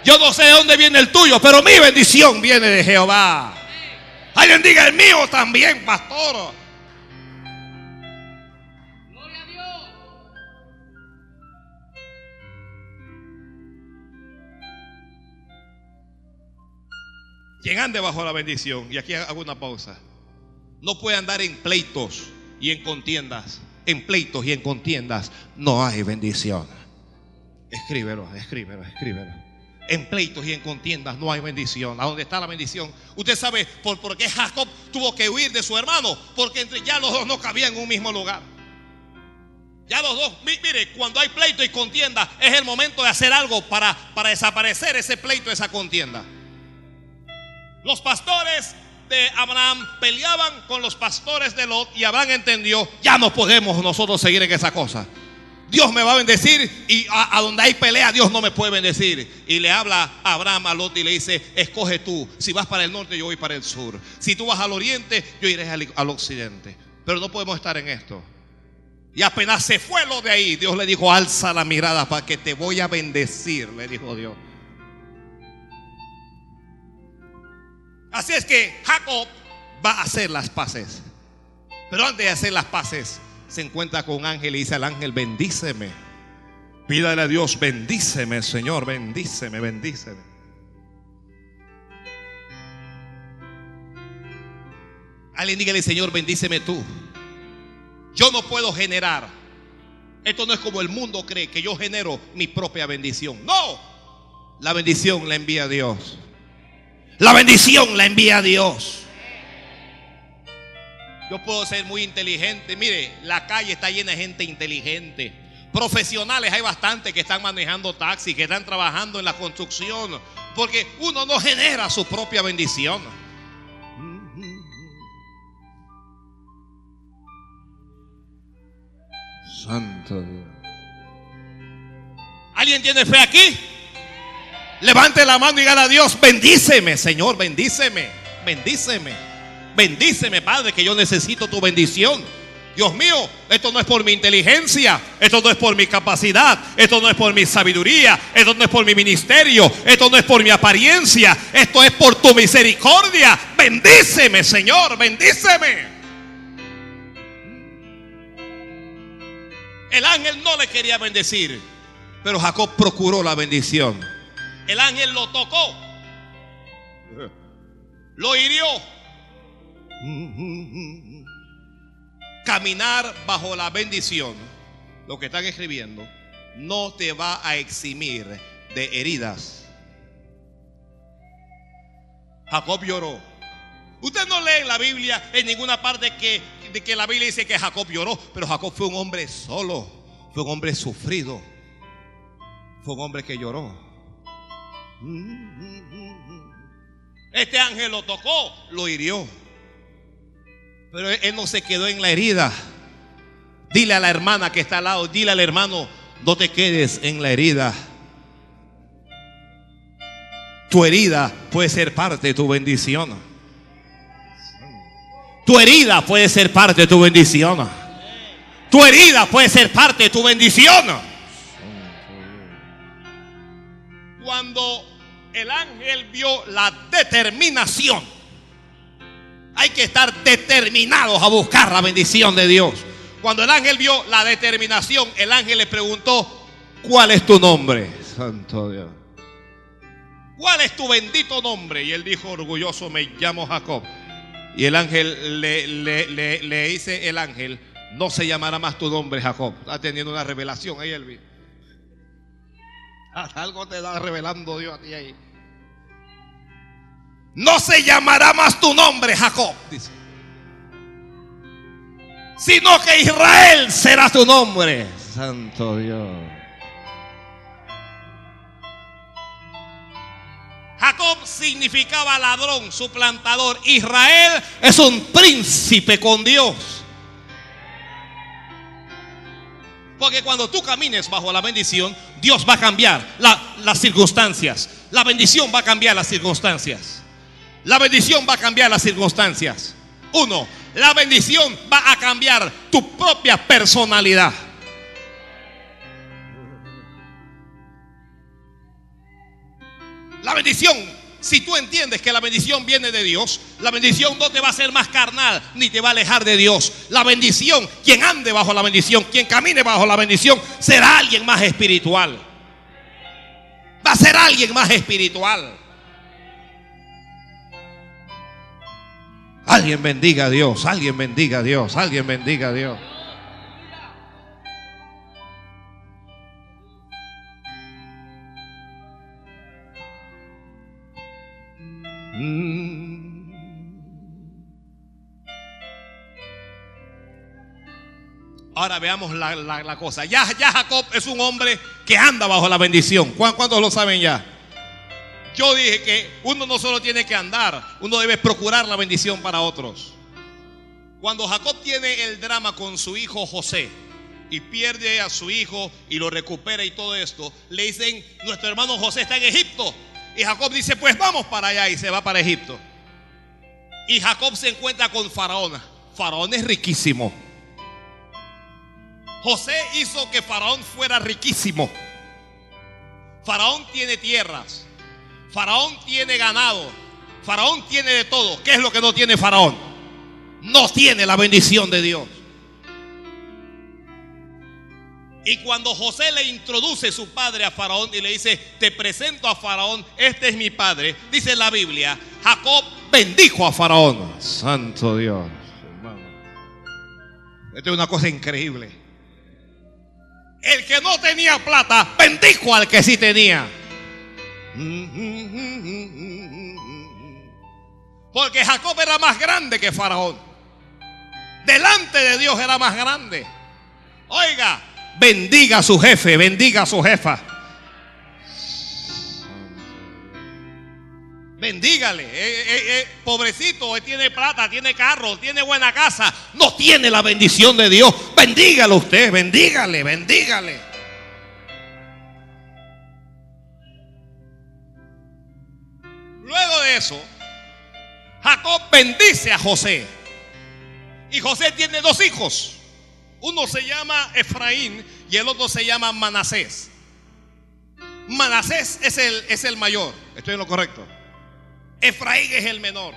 Yo no sé de dónde viene el tuyo, pero mi bendición viene de Jehová. Alguien diga el mío también, pastor. Gloria a Dios. Quien ande bajo la bendición, y aquí hago una pausa, no puede andar en pleitos y en contiendas. En pleitos y en contiendas no hay bendición. Escríbelo, escríbelo, escríbelo en pleitos y en contiendas no hay bendición. ¿A dónde está la bendición? Usted sabe por, por qué Jacob tuvo que huir de su hermano. Porque entre ya los dos no cabían en un mismo lugar. Ya los dos, mire, cuando hay pleito y contienda, es el momento de hacer algo para, para desaparecer ese pleito, esa contienda. Los pastores de Abraham peleaban con los pastores de Lot y Abraham entendió, ya no podemos nosotros seguir en esa cosa. Dios me va a bendecir y a, donde hay pelea Dios no me puede bendecir. Y le habla a Abraham a Lot y le dice, escoge tú. Si vas para el norte, yo voy para el sur. Si tú vas al oriente, yo iré al, occidente. Pero no podemos estar en esto. Y apenas se fue lo de ahí, Dios le dijo, alza la mirada para que te voy a bendecir, le dijo Dios. Así es que Jacob va a hacer las paces. Pero antes de hacer las paces, se encuentra con un ángel y dice al ángel, bendíceme. Pídale a Dios, bendíceme, Señor, bendíceme, bendíceme. Alguien dígale, Señor, bendíceme tú. Yo no puedo generar. Esto no es como el mundo cree, que yo genero mi propia bendición. No. La bendición la envía Dios. La bendición la envía Dios. Yo puedo ser muy inteligente. Mire, la calle está llena de gente inteligente. Profesionales hay bastante que están manejando taxis, que están trabajando en la construcción. Porque uno no genera su propia bendición. Santo Dios. ¿Alguien tiene fe aquí? Levante la mano y diga a Dios, bendíceme, Señor, bendíceme, bendíceme. Bendíceme, Padre, que yo necesito tu bendición. Dios mío, esto no es por mi inteligencia, esto no es por mi capacidad, esto no es por mi sabiduría, esto no es por mi ministerio, esto no es por mi apariencia, esto es por tu misericordia. Bendíceme, Señor, bendíceme. El ángel no le quería bendecir, pero Jacob procuró la bendición. El ángel lo tocó, lo hirió Caminar bajo la bendición, lo que están escribiendo, no te va a eximir de heridas. Jacob lloró. Usted no lee en la Biblia en ninguna parte que, de que la Biblia dice que Jacob lloró, pero Jacob fue un hombre solo, fue un hombre sufrido, fue un hombre que lloró. Este ángel lo tocó, lo hirió. Pero él no se quedó en la herida. Dile a la hermana que está al lado, dile al hermano, no te quedes en la herida. Tu herida puede ser parte de tu bendición. Tu herida puede ser parte de tu bendición. Tu herida puede ser parte de tu bendición. Cuando el ángel vio la determinación. Hay que estar determinados a buscar la bendición de Dios. Cuando el ángel vio la determinación, el ángel le preguntó, ¿cuál es tu nombre? Santo Dios. ¿Cuál es tu bendito nombre? Y él dijo, orgulloso, me llamo Jacob. Y el ángel le, le, dice, el ángel, no se llamará más tu nombre Jacob. Está teniendo una revelación ahí, Elvi. Algo te está revelando Dios a ti ahí. No se llamará más tu nombre Jacob, dice. Sino que Israel será tu nombre. Santo Dios. Jacob significaba ladrón, suplantador. Israel es un príncipe con Dios. Porque cuando tú camines bajo la bendición, Dios va a cambiar las circunstancias. La bendición va a cambiar las circunstancias. La bendición va a cambiar las circunstancias. Uno, la bendición va a cambiar tu propia personalidad. La bendición, si tú entiendes que la bendición viene de Dios, la bendición no te va a hacer más carnal ni te va a alejar de Dios. La bendición, quien ande bajo la bendición, quien camine bajo la bendición, será alguien más espiritual. Va a ser alguien más espiritual. Alguien bendiga a Dios, alguien bendiga a Dios, alguien bendiga a Dios. Mm. Ahora veamos la, cosa. Ya, ya, Jacob es un hombre que anda bajo la bendición. ¿Cuántos lo saben ya? Yo dije que uno no solo tiene que andar, uno debe procurar la bendición para otros. Cuando Jacob tiene el drama con su hijo José y pierde a su hijo y lo recupera y todo esto, le dicen, nuestro hermano José está en Egipto. Y Jacob dice, pues vamos para allá y se va para Egipto. Y Jacob se encuentra con Faraón. Faraón es riquísimo. José hizo que Faraón fuera riquísimo. Faraón tiene tierras. Faraón tiene ganado. Faraón tiene de todo. ¿Qué es lo que no tiene Faraón? No tiene la bendición de Dios. Y cuando José le introduce su padre a Faraón y le dice, te presento a Faraón, este es mi padre, dice la Biblia, Jacob bendijo a Faraón. Santo Dios. Esto es una cosa increíble. El que no tenía plata, bendijo al que sí tenía. Porque Jacob era más grande que Faraón. Delante de Dios era más grande. Oiga, bendiga a su jefe, bendiga a su jefa. Bendígale. Eh, eh, eh, pobrecito, él tiene plata, tiene carro, tiene buena casa. No tiene la bendición de Dios. Bendígalo usted, bendígale, bendígale. Luego de eso, Jacob bendice a José. Y José tiene dos hijos. Uno se llama Efraín y el otro se llama Manasés. Manasés es el, es el mayor. Estoy en lo correcto. Efraín es el menor.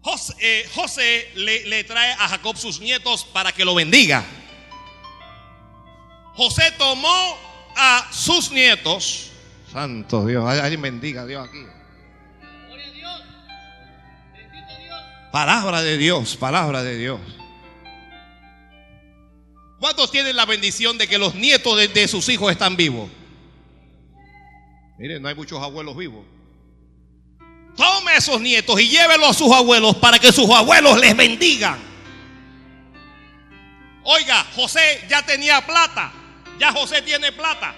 José, eh, le, le trae a Jacob sus nietos para que lo bendiga. José tomó a sus nietos. Santo Dios, alguien bendiga a Dios aquí. Palabra de Dios, palabra de Dios. ¿Cuántos tienen la bendición de que los nietos de, sus hijos están vivos? Miren, no hay muchos abuelos vivos. Tome esos nietos y llévelos a sus abuelos para que sus abuelos les bendigan. Oiga, José ya tenía plata. Ya José tiene plata.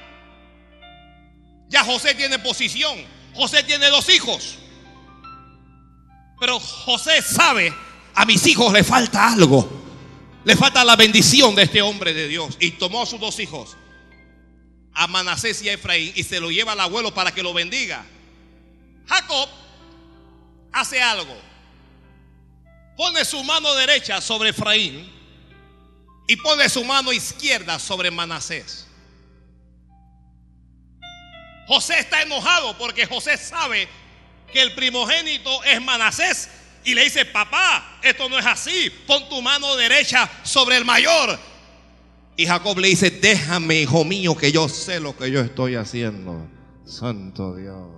Ya José tiene posición. José tiene dos hijos. Pero José sabe, a mis hijos le falta algo. Le falta la bendición de este hombre de Dios. Y tomó a sus dos hijos, a Manasés y a Efraín, y se lo lleva al abuelo para que lo bendiga. Jacob hace algo. Pone su mano derecha sobre Efraín y pone su mano izquierda sobre Manasés. José está enojado porque José sabe que el primogénito es Manasés y le dice, papá, esto no es así, pon tu mano derecha sobre el mayor. Y Jacob le dice, déjame, hijo mío, que yo sé lo que yo estoy haciendo. Santo Dios.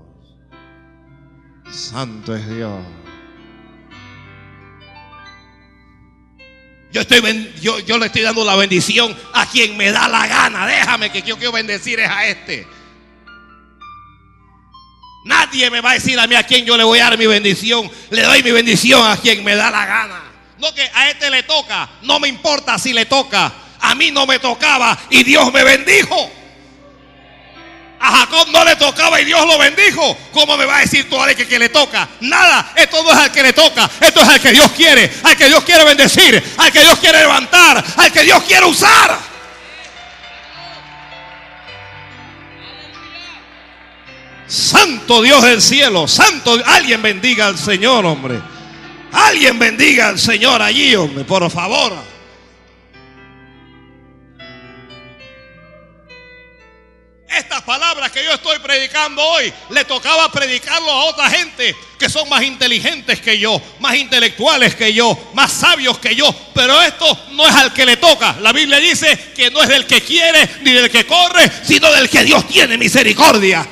Santo es Dios. Yo, estoy, yo, yo le estoy dando la bendición a quien me da la gana. Déjame que yo quiero bendecir es a este. Nadie me va a decir a mí a quién yo le voy a dar mi bendición. Le doy mi bendición a quien me da la gana. No que a este le toca. No me importa si le toca. A mí no me tocaba y Dios me bendijo. A Jacob no le tocaba y Dios lo bendijo. ¿Cómo me va a decir tú a que, que le toca? Nada, esto no es al que le toca. Esto es al que Dios quiere. Al que Dios quiere bendecir. Al que Dios quiere levantar. Al que Dios quiere usar. Santo Dios del cielo, santo, alguien bendiga al Señor, hombre. Alguien bendiga al Señor allí, hombre, por favor. Estas palabras que yo estoy predicando hoy, le tocaba predicarlo a otra gente que son más inteligentes que yo, más intelectuales que yo, más sabios que yo. Pero esto no es al que le toca. La Biblia dice que no es del que quiere ni del que corre, sino del que Dios tiene misericordia.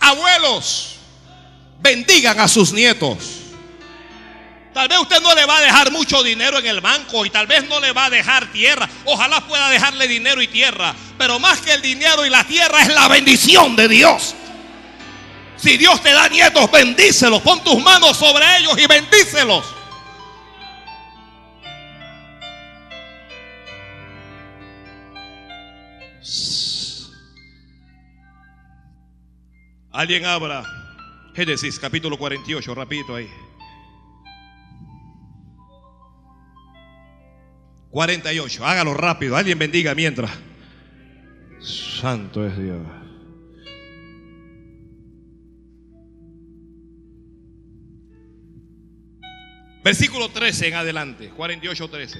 Abuelos, bendigan a sus nietos. Tal vez usted no le va a dejar mucho dinero en el banco y tal vez no le va a dejar tierra. Ojalá pueda dejarle dinero y tierra. Pero más que el dinero y la tierra es la bendición de Dios. Si Dios te da nietos, bendícelos. Pon tus manos sobre ellos y bendícelos. Alguien abra Génesis capítulo 48, rapidito ahí. 48, hágalo rápido, alguien bendiga mientras. Santo es Dios. Versículo 13 en adelante, 48, 13.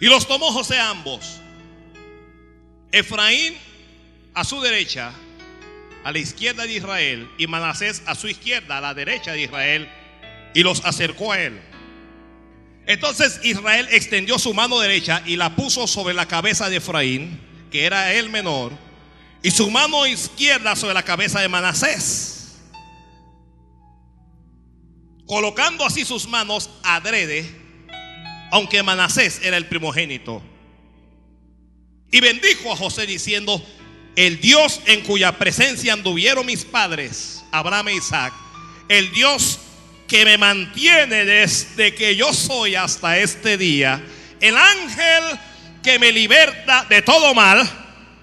Y los tomó José ambos. Efraín a su derecha a la izquierda de Israel y Manasés a su izquierda, a la derecha de Israel, y los acercó a él. Entonces Israel extendió su mano derecha y la puso sobre la cabeza de Efraín, que era el menor, y su mano izquierda sobre la cabeza de Manasés, colocando así sus manos adrede, aunque Manasés era el primogénito. Y bendijo a José diciendo, el Dios en cuya presencia anduvieron mis padres, Abraham e Isaac, el Dios que me mantiene desde que yo soy hasta este día, el ángel que me liberta de todo mal,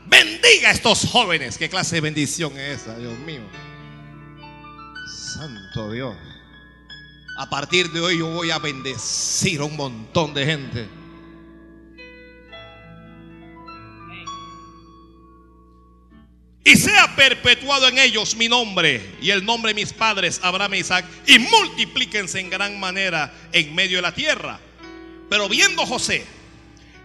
bendiga a estos jóvenes. ¿Qué clase de bendición es esa, Dios mío? Santo Dios. A partir de hoy yo voy a bendecir a un montón de gente. Y sea perpetuado en ellos mi nombre y el nombre de mis padres, Abraham e Isaac, y multiplíquense en gran manera en medio de la tierra. Pero viendo José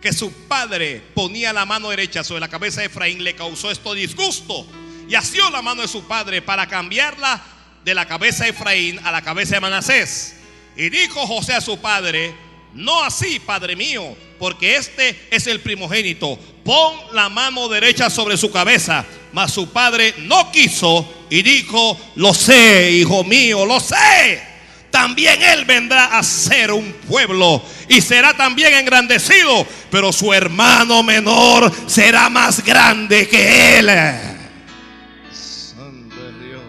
que su padre ponía la mano derecha sobre la cabeza de Efraín, le causó esto disgusto y asió la mano de su padre para cambiarla de la cabeza de Efraín a la cabeza de Manasés. Y dijo José a su padre, no así, padre mío, porque este es el primogénito. Pon la mano derecha sobre su cabeza. Mas su padre no quiso y dijo, lo sé, hijo mío, lo sé. También él vendrá a ser un pueblo y será también engrandecido, pero su hermano menor será más grande que él. Santo Dios.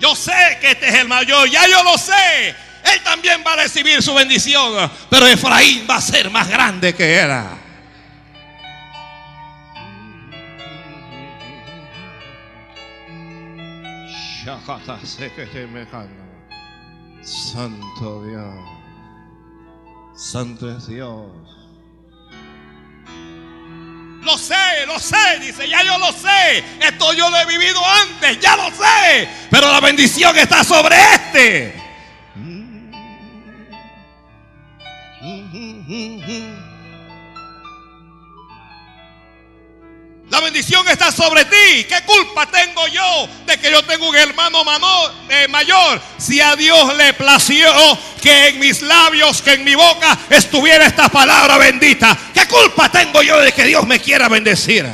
Yo sé que este es el mayor, ya yo lo sé. Él también va a recibir su bendición, pero Efraín va a ser más grande que era. Santo Dios. Santo es Dios. Lo sé, lo sé, dice, ya yo lo sé. Esto yo lo he vivido antes, ya lo sé. Pero la bendición está sobre este. La bendición está sobre ti. ¿Qué culpa tengo yo de que yo tengo un hermano eh, mayor? Si a Dios le plació que en mis labios, que en mi boca estuviera esta palabra bendita. ¿Qué culpa tengo yo de que Dios me quiera bendecir?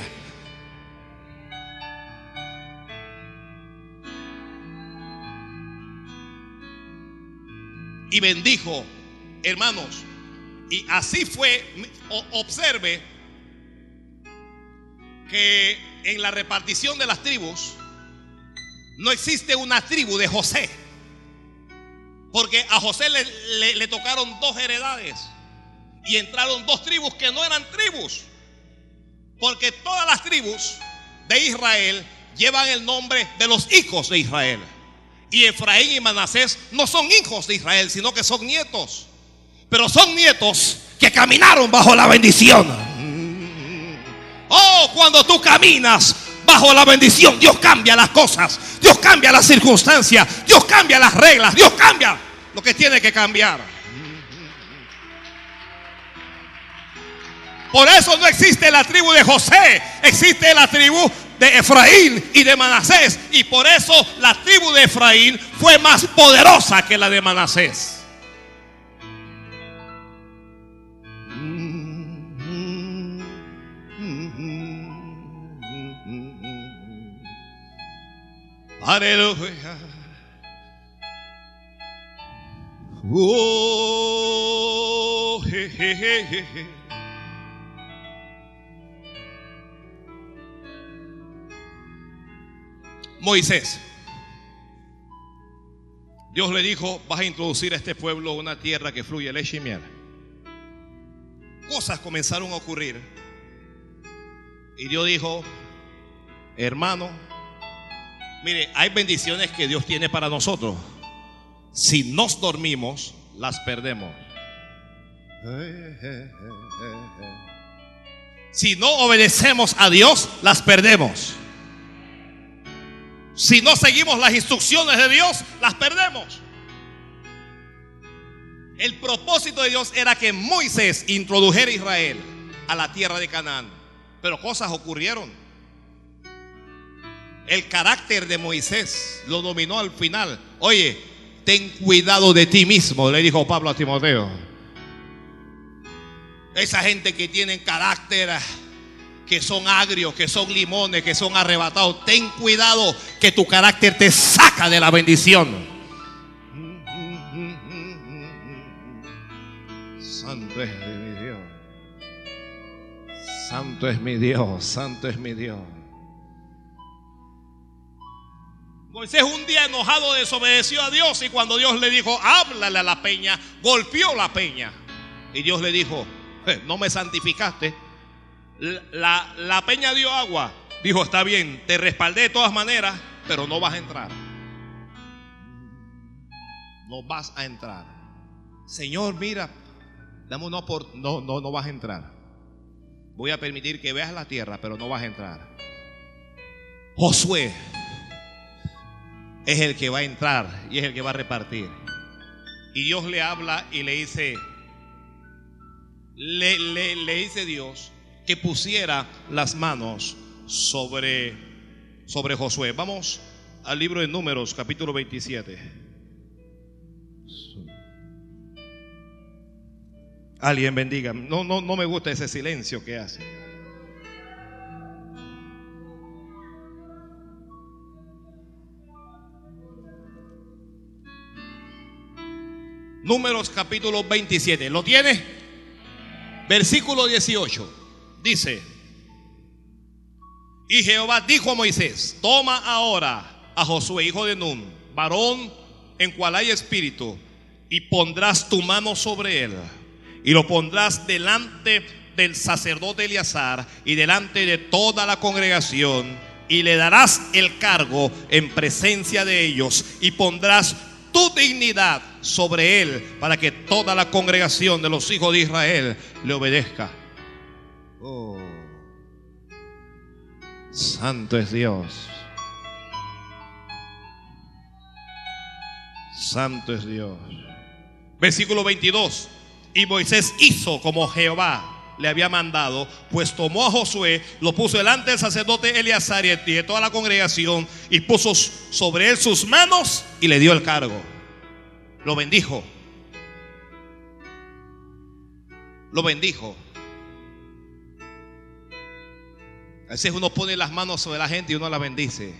Y bendijo, hermanos. Y así fue, observe que en la repartición de las tribus no existe una tribu de José. Porque a José le, tocaron dos heredades y entraron dos tribus que no eran tribus. Porque todas las tribus de Israel llevan el nombre de los hijos de Israel. Y Efraín y Manasés no son hijos de Israel, sino que son nietos. Pero son nietos que caminaron bajo la bendición. Oh, cuando tú caminas bajo la bendición, Dios cambia las cosas, Dios cambia las circunstancias, Dios cambia las reglas, Dios cambia lo que tiene que cambiar. Por eso no existe la tribu de José, existe la tribu de Efraín y de Manasés. Y por eso la tribu de Efraín fue más poderosa que la de Manasés. Aleluya. Oh, Moisés. Dios le dijo, vas a introducir a este pueblo una tierra que fluye leche y miel. Cosas comenzaron a ocurrir. Y Dios dijo, hermano, Mire, hay bendiciones que Dios tiene para nosotros. Si nos dormimos, las perdemos. Si no obedecemos a Dios, las perdemos. Si no seguimos las instrucciones de Dios, las perdemos. El propósito de Dios era que Moisés introdujera a Israel a la tierra de Canaán. Pero cosas ocurrieron. El carácter de Moisés lo dominó al final. Oye, ten cuidado de ti mismo, le dijo Pablo a Timoteo. Esa gente que tiene carácter, que son agrios, que son limones, que son arrebatados, ten cuidado que tu carácter te saca de la bendición. Santo es mi Dios. Santo es mi Dios, santo es mi Dios. Moisés un día enojado desobedeció a Dios y cuando Dios le dijo, háblale a la peña, golpeó la peña. Y Dios le dijo, no me santificaste. La, la peña dio agua. Dijo, está bien, te respaldé de todas maneras, pero no vas a entrar. No vas a entrar. Señor, mira, dame una por no, no, no vas a entrar. Voy a permitir que veas la tierra, pero no vas a entrar. Josué es el que va a entrar y es el que va a repartir. Y Dios le habla y le dice, le, le, dice Dios que pusiera las manos sobre, sobre Josué. Vamos al libro de Números, capítulo 27. Alguien bendiga. No, no, no me gusta ese silencio que hace. Números capítulo 27. ¿Lo tiene? Versículo 18. Dice, y Jehová dijo a Moisés, toma ahora a Josué, hijo de Nun, varón en cual hay espíritu, y pondrás tu mano sobre él, y lo pondrás delante del sacerdote Eleazar y delante de toda la congregación, y le darás el cargo en presencia de ellos, y pondrás tu dignidad sobre él para que toda la congregación de los hijos de Israel le obedezca. Oh. Santo es Dios. Santo es Dios. Versículo 22. Y Moisés hizo como Jehová le había mandado, pues tomó a Josué, lo puso delante del sacerdote Eleazar y de toda la congregación y puso sobre él sus manos y le dio el cargo. Lo bendijo. Lo bendijo. A veces uno pone las manos sobre la gente y uno la bendice.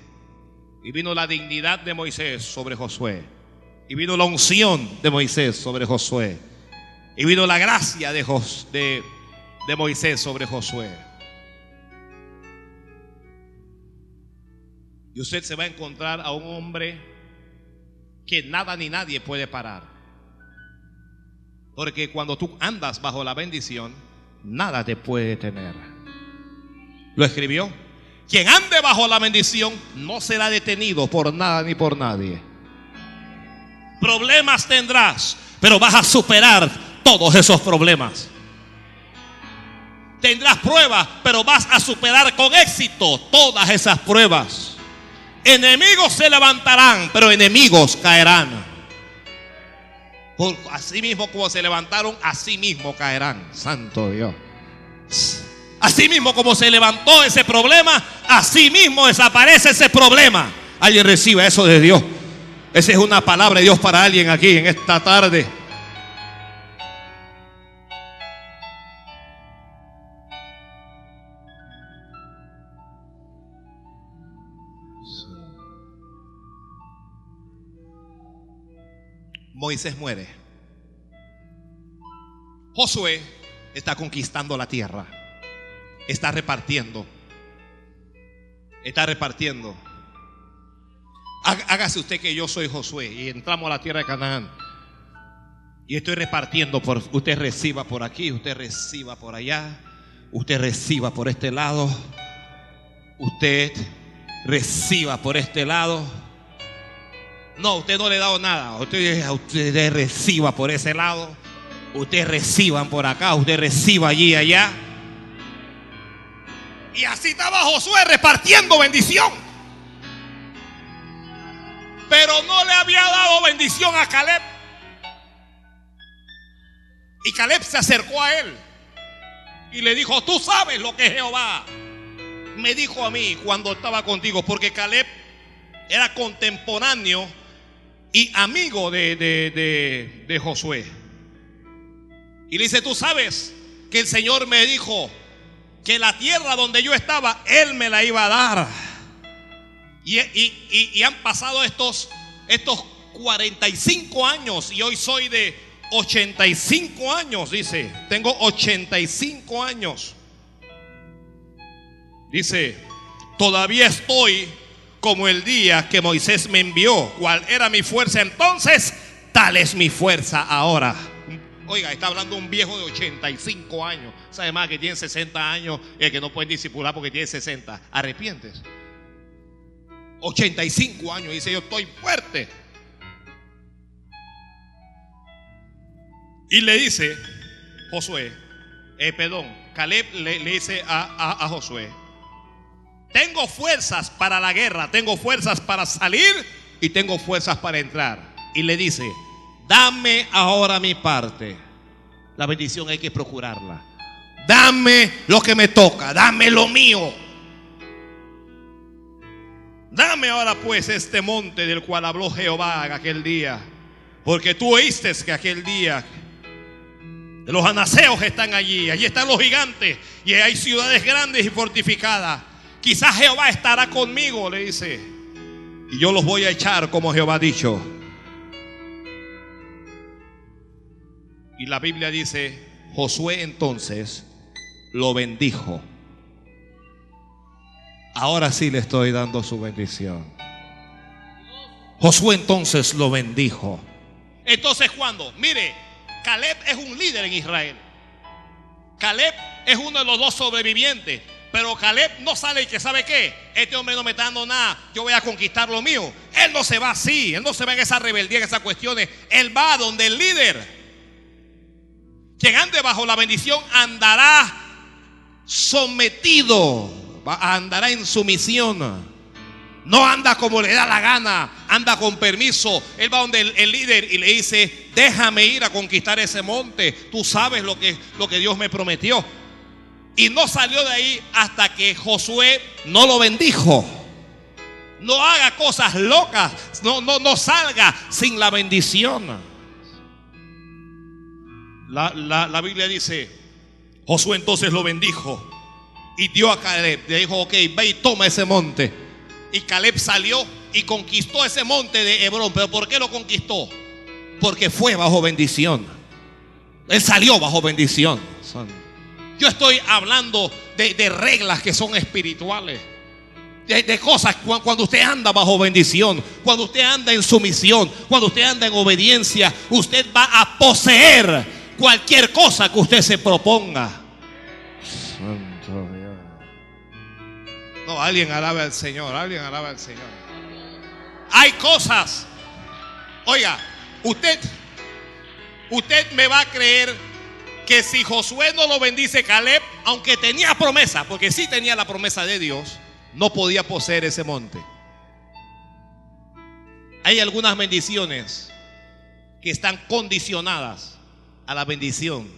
Y vino la dignidad de Moisés sobre Josué. Y vino la unción de Moisés sobre Josué. Y vino la gracia de, de, de Moisés sobre Josué. Y usted se va a encontrar a un hombre que nada ni nadie puede parar. Porque cuando tú andas bajo la bendición, nada te puede tener. Lo escribió. Quien ande bajo la bendición no será detenido por nada ni por nadie. Problemas tendrás, pero vas a superar todos esos problemas. Tendrás pruebas, pero vas a superar con éxito todas esas pruebas. Enemigos se levantarán, pero enemigos caerán. Por así mismo como se levantaron, así mismo caerán. Santo Dios. Así mismo como se levantó ese problema, así mismo desaparece ese problema. Alguien reciba eso de Dios. Esa es una palabra de Dios para alguien aquí en esta tarde. Moisés muere. Josué está conquistando la tierra está repartiendo. Está repartiendo. Hágase usted que yo soy Josué y entramos a la tierra de Canaán. Y estoy repartiendo por usted reciba por aquí, usted reciba por allá, usted reciba por este lado, usted reciba por este lado. No, usted no le ha dado nada. Usted, usted reciba por ese lado. Usted reciban por acá, usted reciba allí allá. Y así estaba Josué repartiendo bendición. Pero no le había dado bendición a Caleb. Y Caleb se acercó a él y le dijo, tú sabes lo que Jehová me dijo a mí cuando estaba contigo, porque Caleb era contemporáneo y amigo de, de, de Josué. Y le dice, tú sabes que el Señor me dijo, que la tierra donde yo estaba, Él me la iba a dar. Y, han pasado estos, estos 45 años y hoy soy de 85 años, dice. Tengo 85 años. Dice, todavía estoy como el día que Moisés me envió. ¿Cuál era mi fuerza entonces? Tal es mi fuerza ahora. Oiga, está hablando un viejo de 85 años. Sabe más que tiene 60 años y que no puede disipular porque tiene 60. Arrepientes. 85 años. Dice, yo estoy fuerte. Y le dice Josué, eh, perdón, Caleb le, dice a, a Josué, tengo fuerzas para la guerra, tengo fuerzas para salir y tengo fuerzas para entrar. Y le dice, dame ahora mi parte. La bendición hay que procurarla. Dame lo que me toca, dame lo mío. Dame ahora pues este monte del cual habló Jehová aquel día. Porque tú oíste que aquel día los anaseos están allí, allí están los gigantes y hay ciudades grandes y fortificadas. Quizás Jehová estará conmigo, le dice. Y yo los voy a echar como Jehová ha dicho. Y la Biblia dice, Josué entonces lo bendijo. Ahora sí le estoy dando su bendición. Josué entonces lo bendijo. Entonces cuando, mire, Caleb es un líder en Israel. Caleb es uno de los dos sobrevivientes. Pero Caleb no sale y que sabe qué. Este hombre no me está dando nada. Yo voy a conquistar lo mío. Él no se va así. Él no se va en esa rebeldía, en esas cuestiones. Él va donde el líder. Quien ande bajo la bendición andará sometido andará en sumisión. No anda como le da la gana, anda con permiso. Él va donde el, el líder y le dice, déjame ir a conquistar ese monte. Tú sabes lo que, lo que Dios me prometió. Y no salió de ahí hasta que Josué no lo bendijo. No haga cosas locas. No, no, no salga sin la bendición. La, la- la Biblia dice, Josué entonces lo bendijo y dio a Caleb. Le dijo, ok, ve y toma ese monte. Y Caleb salió y conquistó ese monte de Hebrón. ¿Pero por qué lo conquistó? Porque fue bajo bendición. Él salió bajo bendición. Yo estoy hablando de, de reglas que son espirituales. De, de cosas cu- cuando usted anda bajo bendición, cuando usted anda en sumisión, cuando usted anda en obediencia, usted va a poseer cualquier cosa que usted se proponga. No, alguien alabe al Señor, alguien alabe al Señor. Hay cosas. Oiga, usted, usted me va a creer que si Josué no lo bendice Caleb, aunque tenía promesa, porque sí tenía la promesa de Dios, no podía poseer ese monte. Hay algunas bendiciones que están condicionadas a la bendición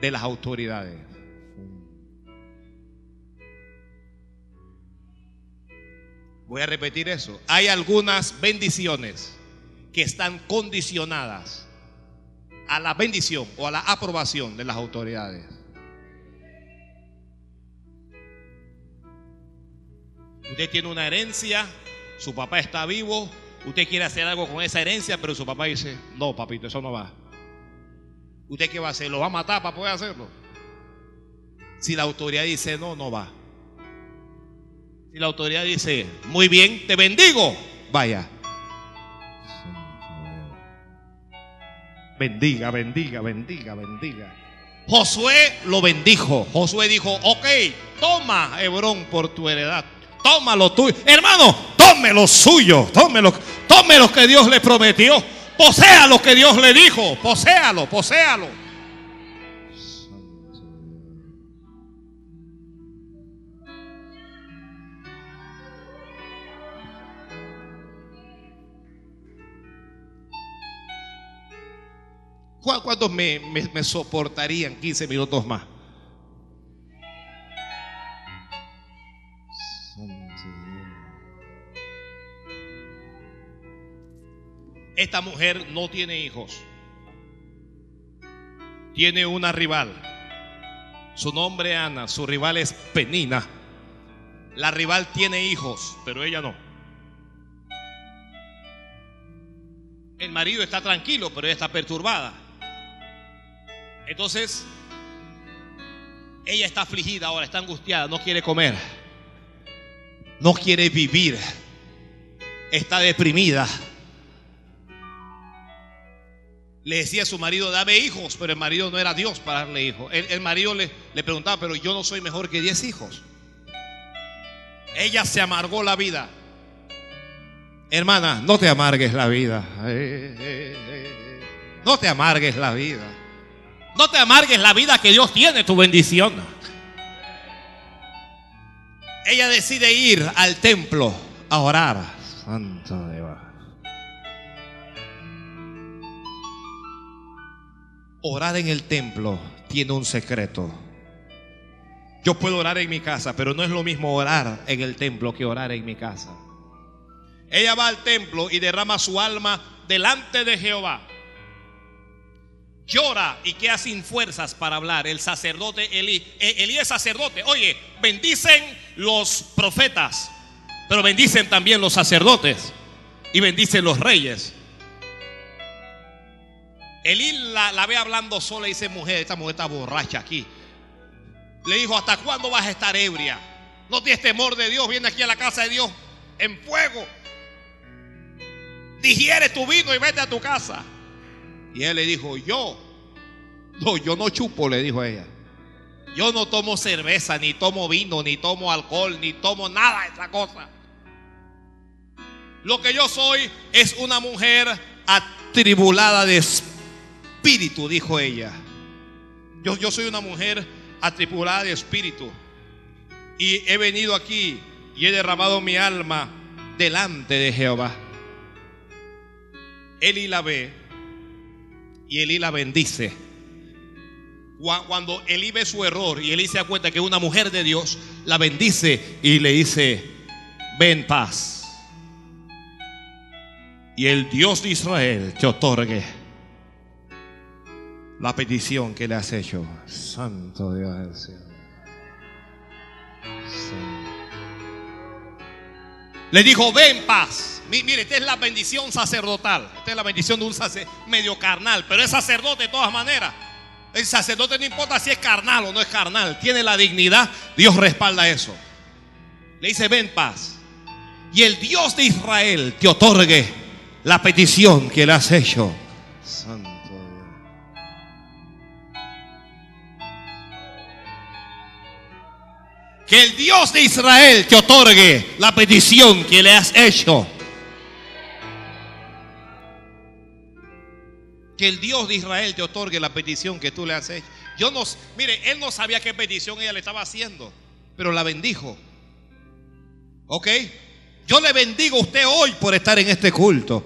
de las autoridades. Voy a repetir eso. Hay algunas bendiciones que están condicionadas a la bendición o a la aprobación de las autoridades. Usted tiene una herencia, su papá está vivo, usted quiere hacer algo con esa herencia, pero su papá dice, no, papito, eso no va. ¿Usted qué va a hacer? ¿Lo va a matar para poder hacerlo? Si la autoridad dice, no, no va. Si la autoridad dice, muy bien, te bendigo, vaya. Bendiga, bendiga, bendiga, bendiga. Josué lo bendijo. Josué dijo, ok, toma Hebrón por tu heredad. Toma lo tuyo. Hermano, tome lo suyo. Tome lo, tome lo que Dios le prometió. Posea lo que Dios le dijo. Poséalo, poséalo. ¿Cuántos me, me- soportarían 15 minutos más? Esta mujer no tiene hijos. Tiene una rival. Su nombre es Ana, su rival es Penina. La rival tiene hijos, pero ella no. El marido está tranquilo, pero ella está perturbada. Entonces, ella está afligida ahora, está angustiada, no quiere comer, no quiere vivir, está deprimida. Le decía a su marido, dame hijos, pero el marido no era Dios para darle hijos. El, el marido le, le preguntaba, pero yo no soy mejor que diez hijos. Ella se amargó la vida. Hermana, no te amargues la vida. No te amargues la vida. No te amargues la vida que Dios tiene, tu bendición. Ella decide ir al templo a orar. Santo Dios. Orar en el templo tiene un secreto. Yo puedo orar en mi casa, pero no es lo mismo orar en el templo que orar en mi casa. Ella va al templo y derrama su alma delante de Jehová. Llora y queda sin fuerzas para hablar. El sacerdote Elí, eh, Elí es sacerdote. Oye, bendicen los profetas, pero bendicen también los sacerdotes y bendicen los reyes. Elí la, ve hablando sola y dice, mujer, esta mujer está borracha aquí. Le dijo, ¿hasta cuándo vas a estar ebria? No tienes temor de Dios, viene aquí a la casa de Dios en fuego. Digiere tu vino y vete a tu casa. Y él le dijo, yo, no, yo no chupo, le dijo ella. Yo no tomo cerveza, ni tomo vino, ni tomo alcohol, ni tomo nada de esa cosa. Lo que yo soy es una mujer atribulada de espíritu, dijo ella. Yo, yo soy una mujer atribulada de espíritu. Y he venido aquí y he derramado mi alma delante de Jehová. Eli la ve y Eli la bendice. Cuando Eli ve su error y Eli se da cuenta que es una mujer de Dios, la bendice y le dice, ven paz. Y el Dios de Israel te otorgue la petición que le has hecho. Santo Dios del cielo. Le dijo, ven paz. Mire, esta es la bendición sacerdotal. Esta es la bendición de un sacerdote medio carnal, pero es sacerdote de todas maneras. El sacerdote no importa si es carnal o no es carnal, tiene la dignidad, Dios respalda eso. Le dice, ven paz. Y el Dios de Israel te otorgue la petición que le has hecho. Que el Dios de Israel te otorgue la petición que le has hecho. que el Dios de Israel te otorgue la petición que tú le has hecho. Yo no, mire, él no sabía qué petición ella le estaba haciendo, pero la bendijo. ¿Ok? Yo le bendigo a usted hoy por estar en este culto.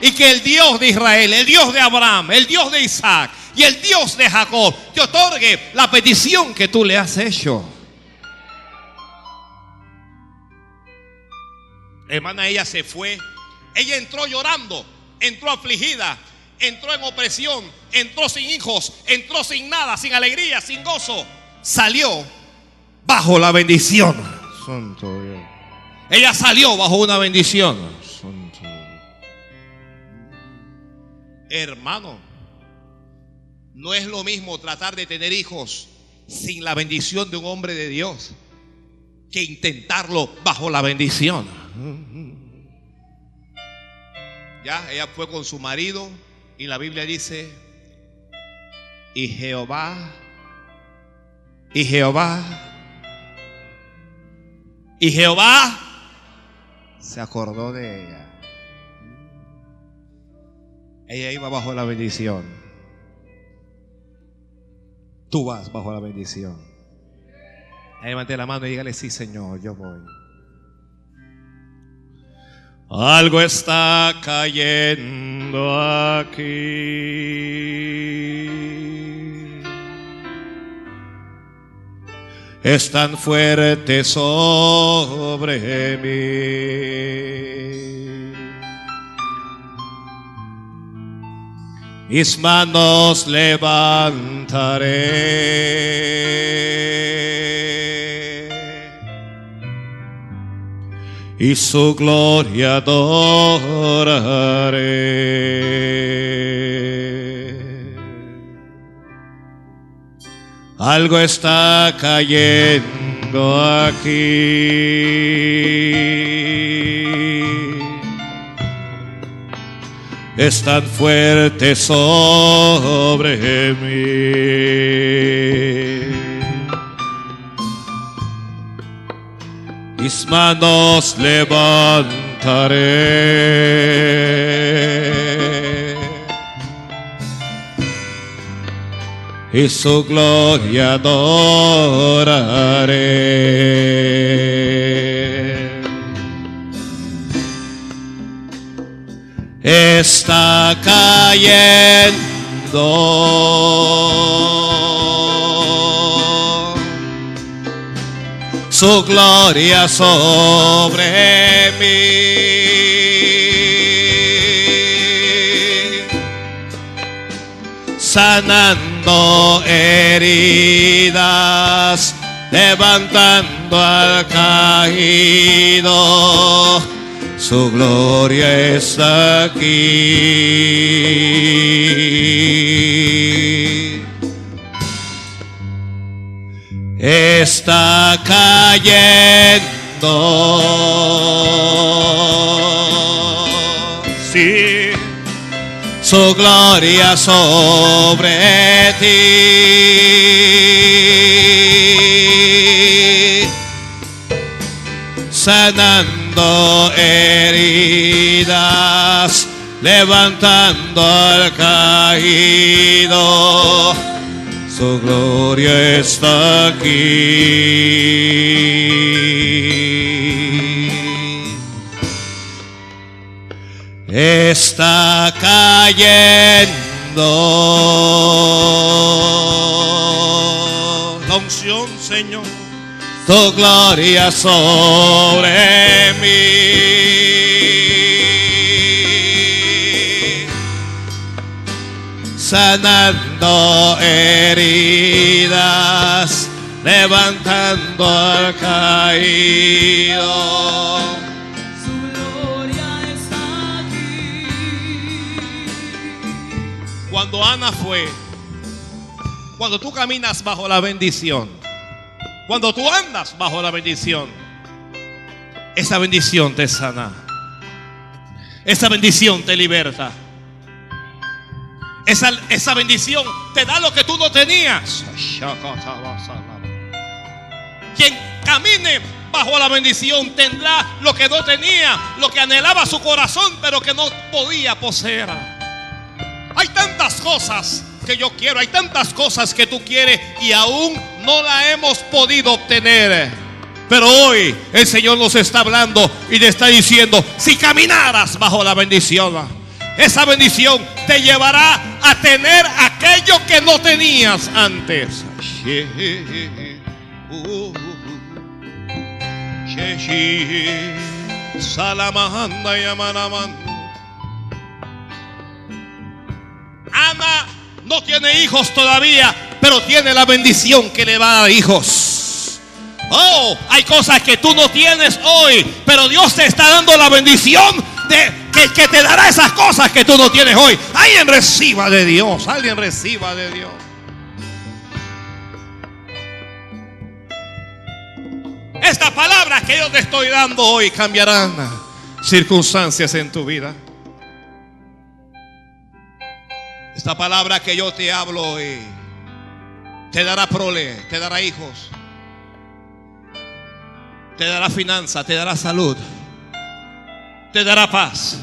Y que el Dios de Israel, el Dios de Abraham, el Dios de Isaac y el Dios de Jacob te otorgue la petición que tú le has hecho. Hermana, ella se fue. Ella entró llorando entró afligida, entró en opresión, entró sin hijos, entró sin nada, sin alegría, sin gozo. Salió bajo la bendición. Santo Dios. Ella salió bajo una bendición. Hermano, no es lo mismo tratar de tener hijos sin la bendición de un hombre de Dios que intentarlo bajo la bendición. Ya, ella fue con su marido y la Biblia dice, y Jehová, y Jehová, y Jehová se acordó de ella. Ella iba bajo la bendición. Tú vas bajo la bendición. Levante la mano y dígale, sí Señor, yo voy. Algo está cayendo aquí. Es tan fuerte sobre mí. Mis manos levantaré y su gloria adoraré. Algo está cayendo aquí. Es tan fuerte sobre mí. mis manos levantaré y su gloria adoraré. Está cayendo su gloria sobre mí. Sanando heridas, levantando al caído, su gloria está aquí. está cayendo. Sí, su gloria sobre ti, sanando heridas, levantando al caído. Su gloria está aquí. Está cayendo. La unción, Señor, tu gloria sobre mí. sanando heridas, levantando al caído. Su gloria está aquí. Cuando Ana fue, cuando tú caminas bajo la bendición, cuando tú andas bajo la bendición, esa bendición te sana. Esa bendición te liberta. Esa, esa bendición te da lo que tú no tenías. Quien camine bajo la bendición tendrá lo que no tenía, lo que anhelaba su corazón, pero que no podía poseer. Hay tantas cosas que yo quiero, hay tantas cosas que tú quieres y aún no la hemos podido obtener. Pero hoy el Señor nos está hablando y le está diciendo, si caminaras bajo la bendición, esa bendición te llevará a tener aquello que no tenías antes. Ana no tiene hijos todavía, pero tiene la bendición que le va a dar hijos. Oh, hay cosas que tú no tienes hoy, pero Dios te está dando la bendición de que, que te dará esas cosas que tú no tienes hoy. Alguien reciba de Dios, alguien reciba de Dios. Esta palabra que yo te estoy dando hoy cambiarán circunstancias en tu vida. Esta palabra que yo te hablo hoy te dará prole, te dará hijos, te dará finanza, te dará salud, te dará paz,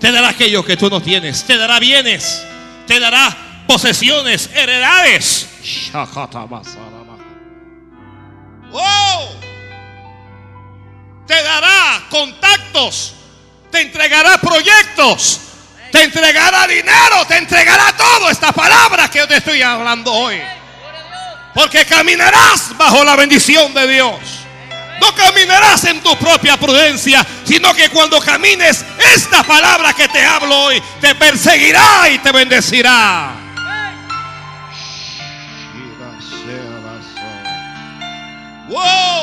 te dará aquello que tú no tienes, te dará bienes, te dará posesiones, heredades. ¡Wow! Te dará contactos, te entregará proyectos, te entregará dinero, te entregará todo esta palabra que yo te estoy hablando hoy. Porque caminarás bajo la bendición de Dios. No caminarás en tu propia prudencia, sino que cuando camines, esta palabra que te hablo hoy te perseguirá y te bendecirá. Wow.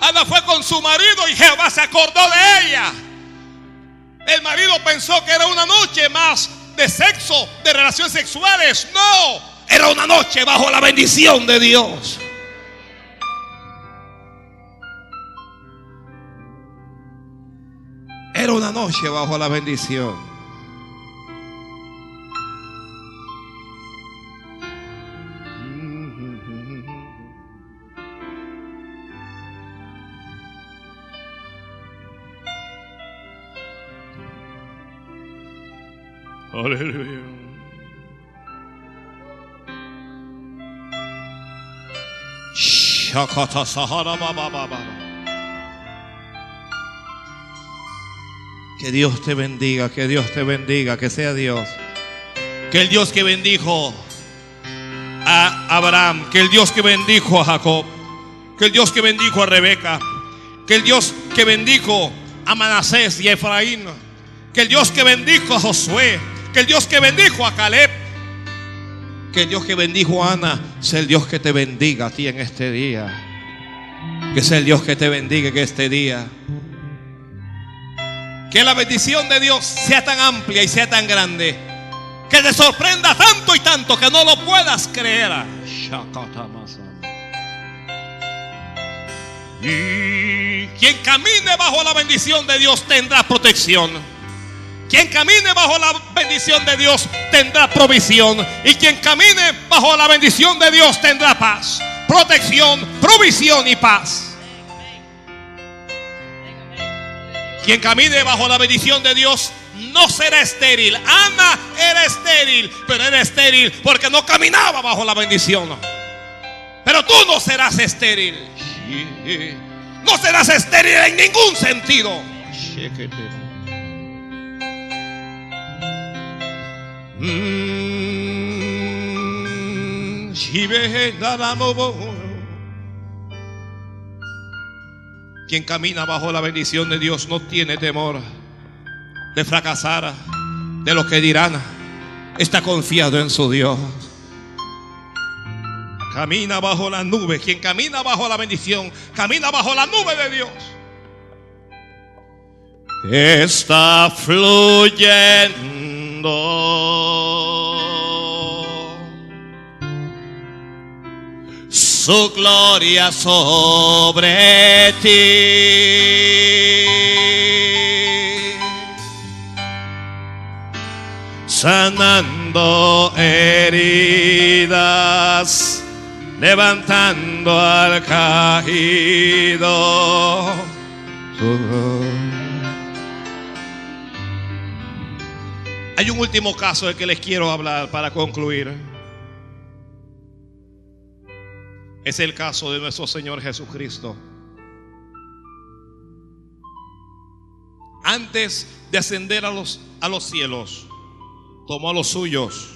Ana fue con su marido y Jehová se acordó de ella. El marido pensó que era una noche más de sexo, de relaciones sexuales. No, era una noche bajo la bendición de Dios. Era una noche bajo la bendición. Aleluya. Shakata Sahara Baba Baba. Que Dios te bendiga, que Dios te bendiga, que sea Dios. Que el Dios que bendijo a Abraham, que el Dios que bendijo a Jacob, que el Dios que bendijo a Rebeca, que el Dios que bendijo a Manasés y a Efraín, que el Dios que bendijo a Josué, que el Dios que bendijo a Caleb, que el Dios que bendijo a Ana, sea el Dios que te bendiga a ti en este día. Que sea el Dios que te bendiga en este día. Que la bendición de Dios sea tan amplia y sea tan grande. Que te sorprenda tanto y tanto que no lo puedas creer. Y quien camine bajo la bendición de Dios tendrá protección. Quien camine bajo la bendición de Dios tendrá provisión. Y quien camine bajo la bendición de Dios tendrá paz, protección, provisión y paz. Quien camine bajo la bendición de Dios no será estéril. Ana era estéril, pero era estéril porque no caminaba bajo la bendición. Pero tú no serás estéril. No serás estéril en ningún sentido. Quien camina bajo la bendición de Dios no tiene temor de fracasar, de lo que dirán. Está confiado en su Dios. Camina bajo la nube. Quien camina bajo la bendición, camina bajo la nube de Dios. Está fluyendo su gloria sobre ti. Sanando heridas, levantando al caído. Hay un último caso del que les quiero hablar para concluir. Es el caso de nuestro Señor Jesucristo. Antes de ascender a los, a los cielos, tomó a los suyos.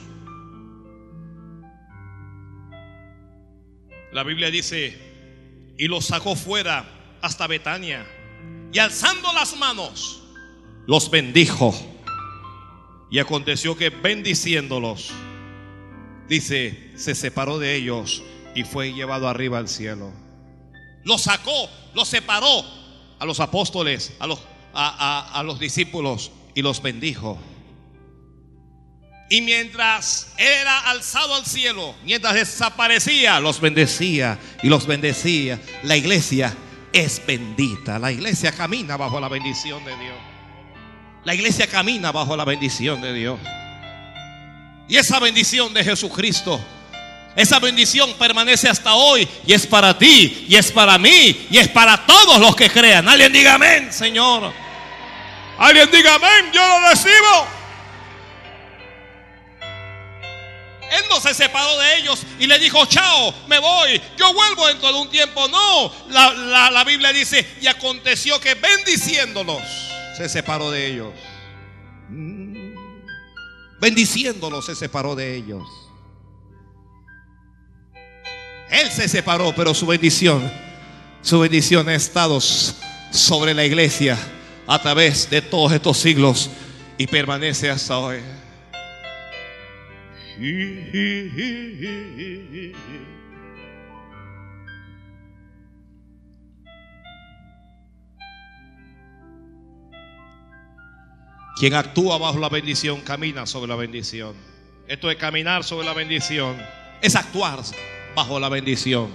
La Biblia dice, y los sacó fuera hasta Betania. Y alzando las manos, los bendijo. Y aconteció que bendiciéndolos, dice, se separó de ellos y fue llevado arriba al cielo. Los sacó, los separó a los apóstoles, a los, a, los discípulos y los bendijo. Y mientras era alzado al cielo, mientras desaparecía, los bendecía y los bendecía. La iglesia es bendita. La iglesia camina bajo la bendición de Dios. La iglesia camina bajo la bendición de Dios. Y esa bendición de Jesucristo, esa bendición permanece hasta hoy y es para ti y es para mí y es para todos los que crean. Alguien diga amén, Señor. Alguien diga amén, yo lo recibo. Él no se separó de ellos y le dijo, chao, me voy, yo vuelvo dentro de un tiempo. No, la, la Biblia dice, y aconteció que bendiciéndolos se separó de ellos. Mm. Bendiciéndolos se separó de ellos. Él se separó, pero su bendición, su bendición ha estado sobre la iglesia a través de todos estos siglos y permanece hasta hoy. Quien actúa bajo la bendición camina sobre la bendición. Esto es caminar sobre la bendición. Es actuar bajo la bendición.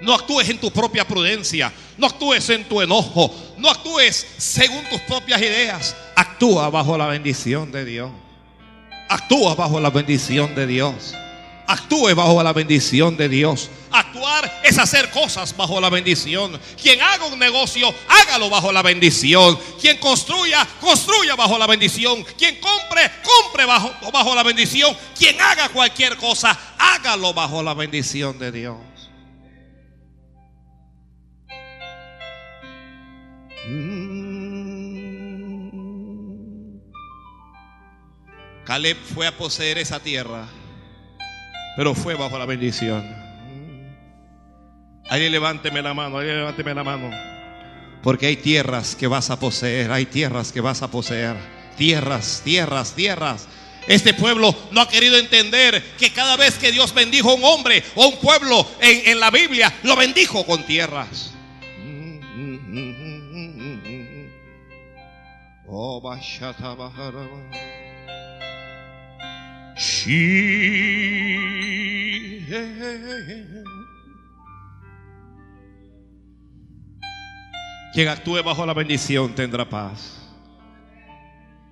No actúes en tu propia prudencia. No actúes en tu enojo. No actúes según tus propias ideas. Actúa bajo la bendición de Dios. Actúa bajo la bendición de Dios. Actúe bajo la bendición de Dios. Actuar es hacer cosas bajo la bendición. Quien haga un negocio, hágalo bajo la bendición. Quien construya, construya bajo la bendición. Quien compre, compre bajo, bajo la bendición. Quien haga cualquier cosa, hágalo bajo la bendición de Dios. Caleb fue a poseer esa tierra pero fue bajo la bendición. Ahí levánteme la mano, ahí levánteme la mano. Porque hay tierras que vas a poseer, hay tierras que vas a poseer. Tierras, tierras, tierras. Este pueblo no ha querido entender que cada vez que Dios bendijo a un hombre o a un pueblo en, en la Biblia, lo bendijo con tierras. Oh, quien actúe bajo la bendición tendrá paz.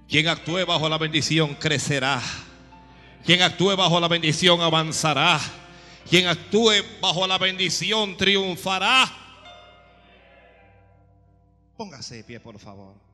Quien actúe bajo la bendición crecerá. Quien actúe bajo la bendición avanzará. Quien actúe bajo la bendición triunfará. Póngase pie, por favor.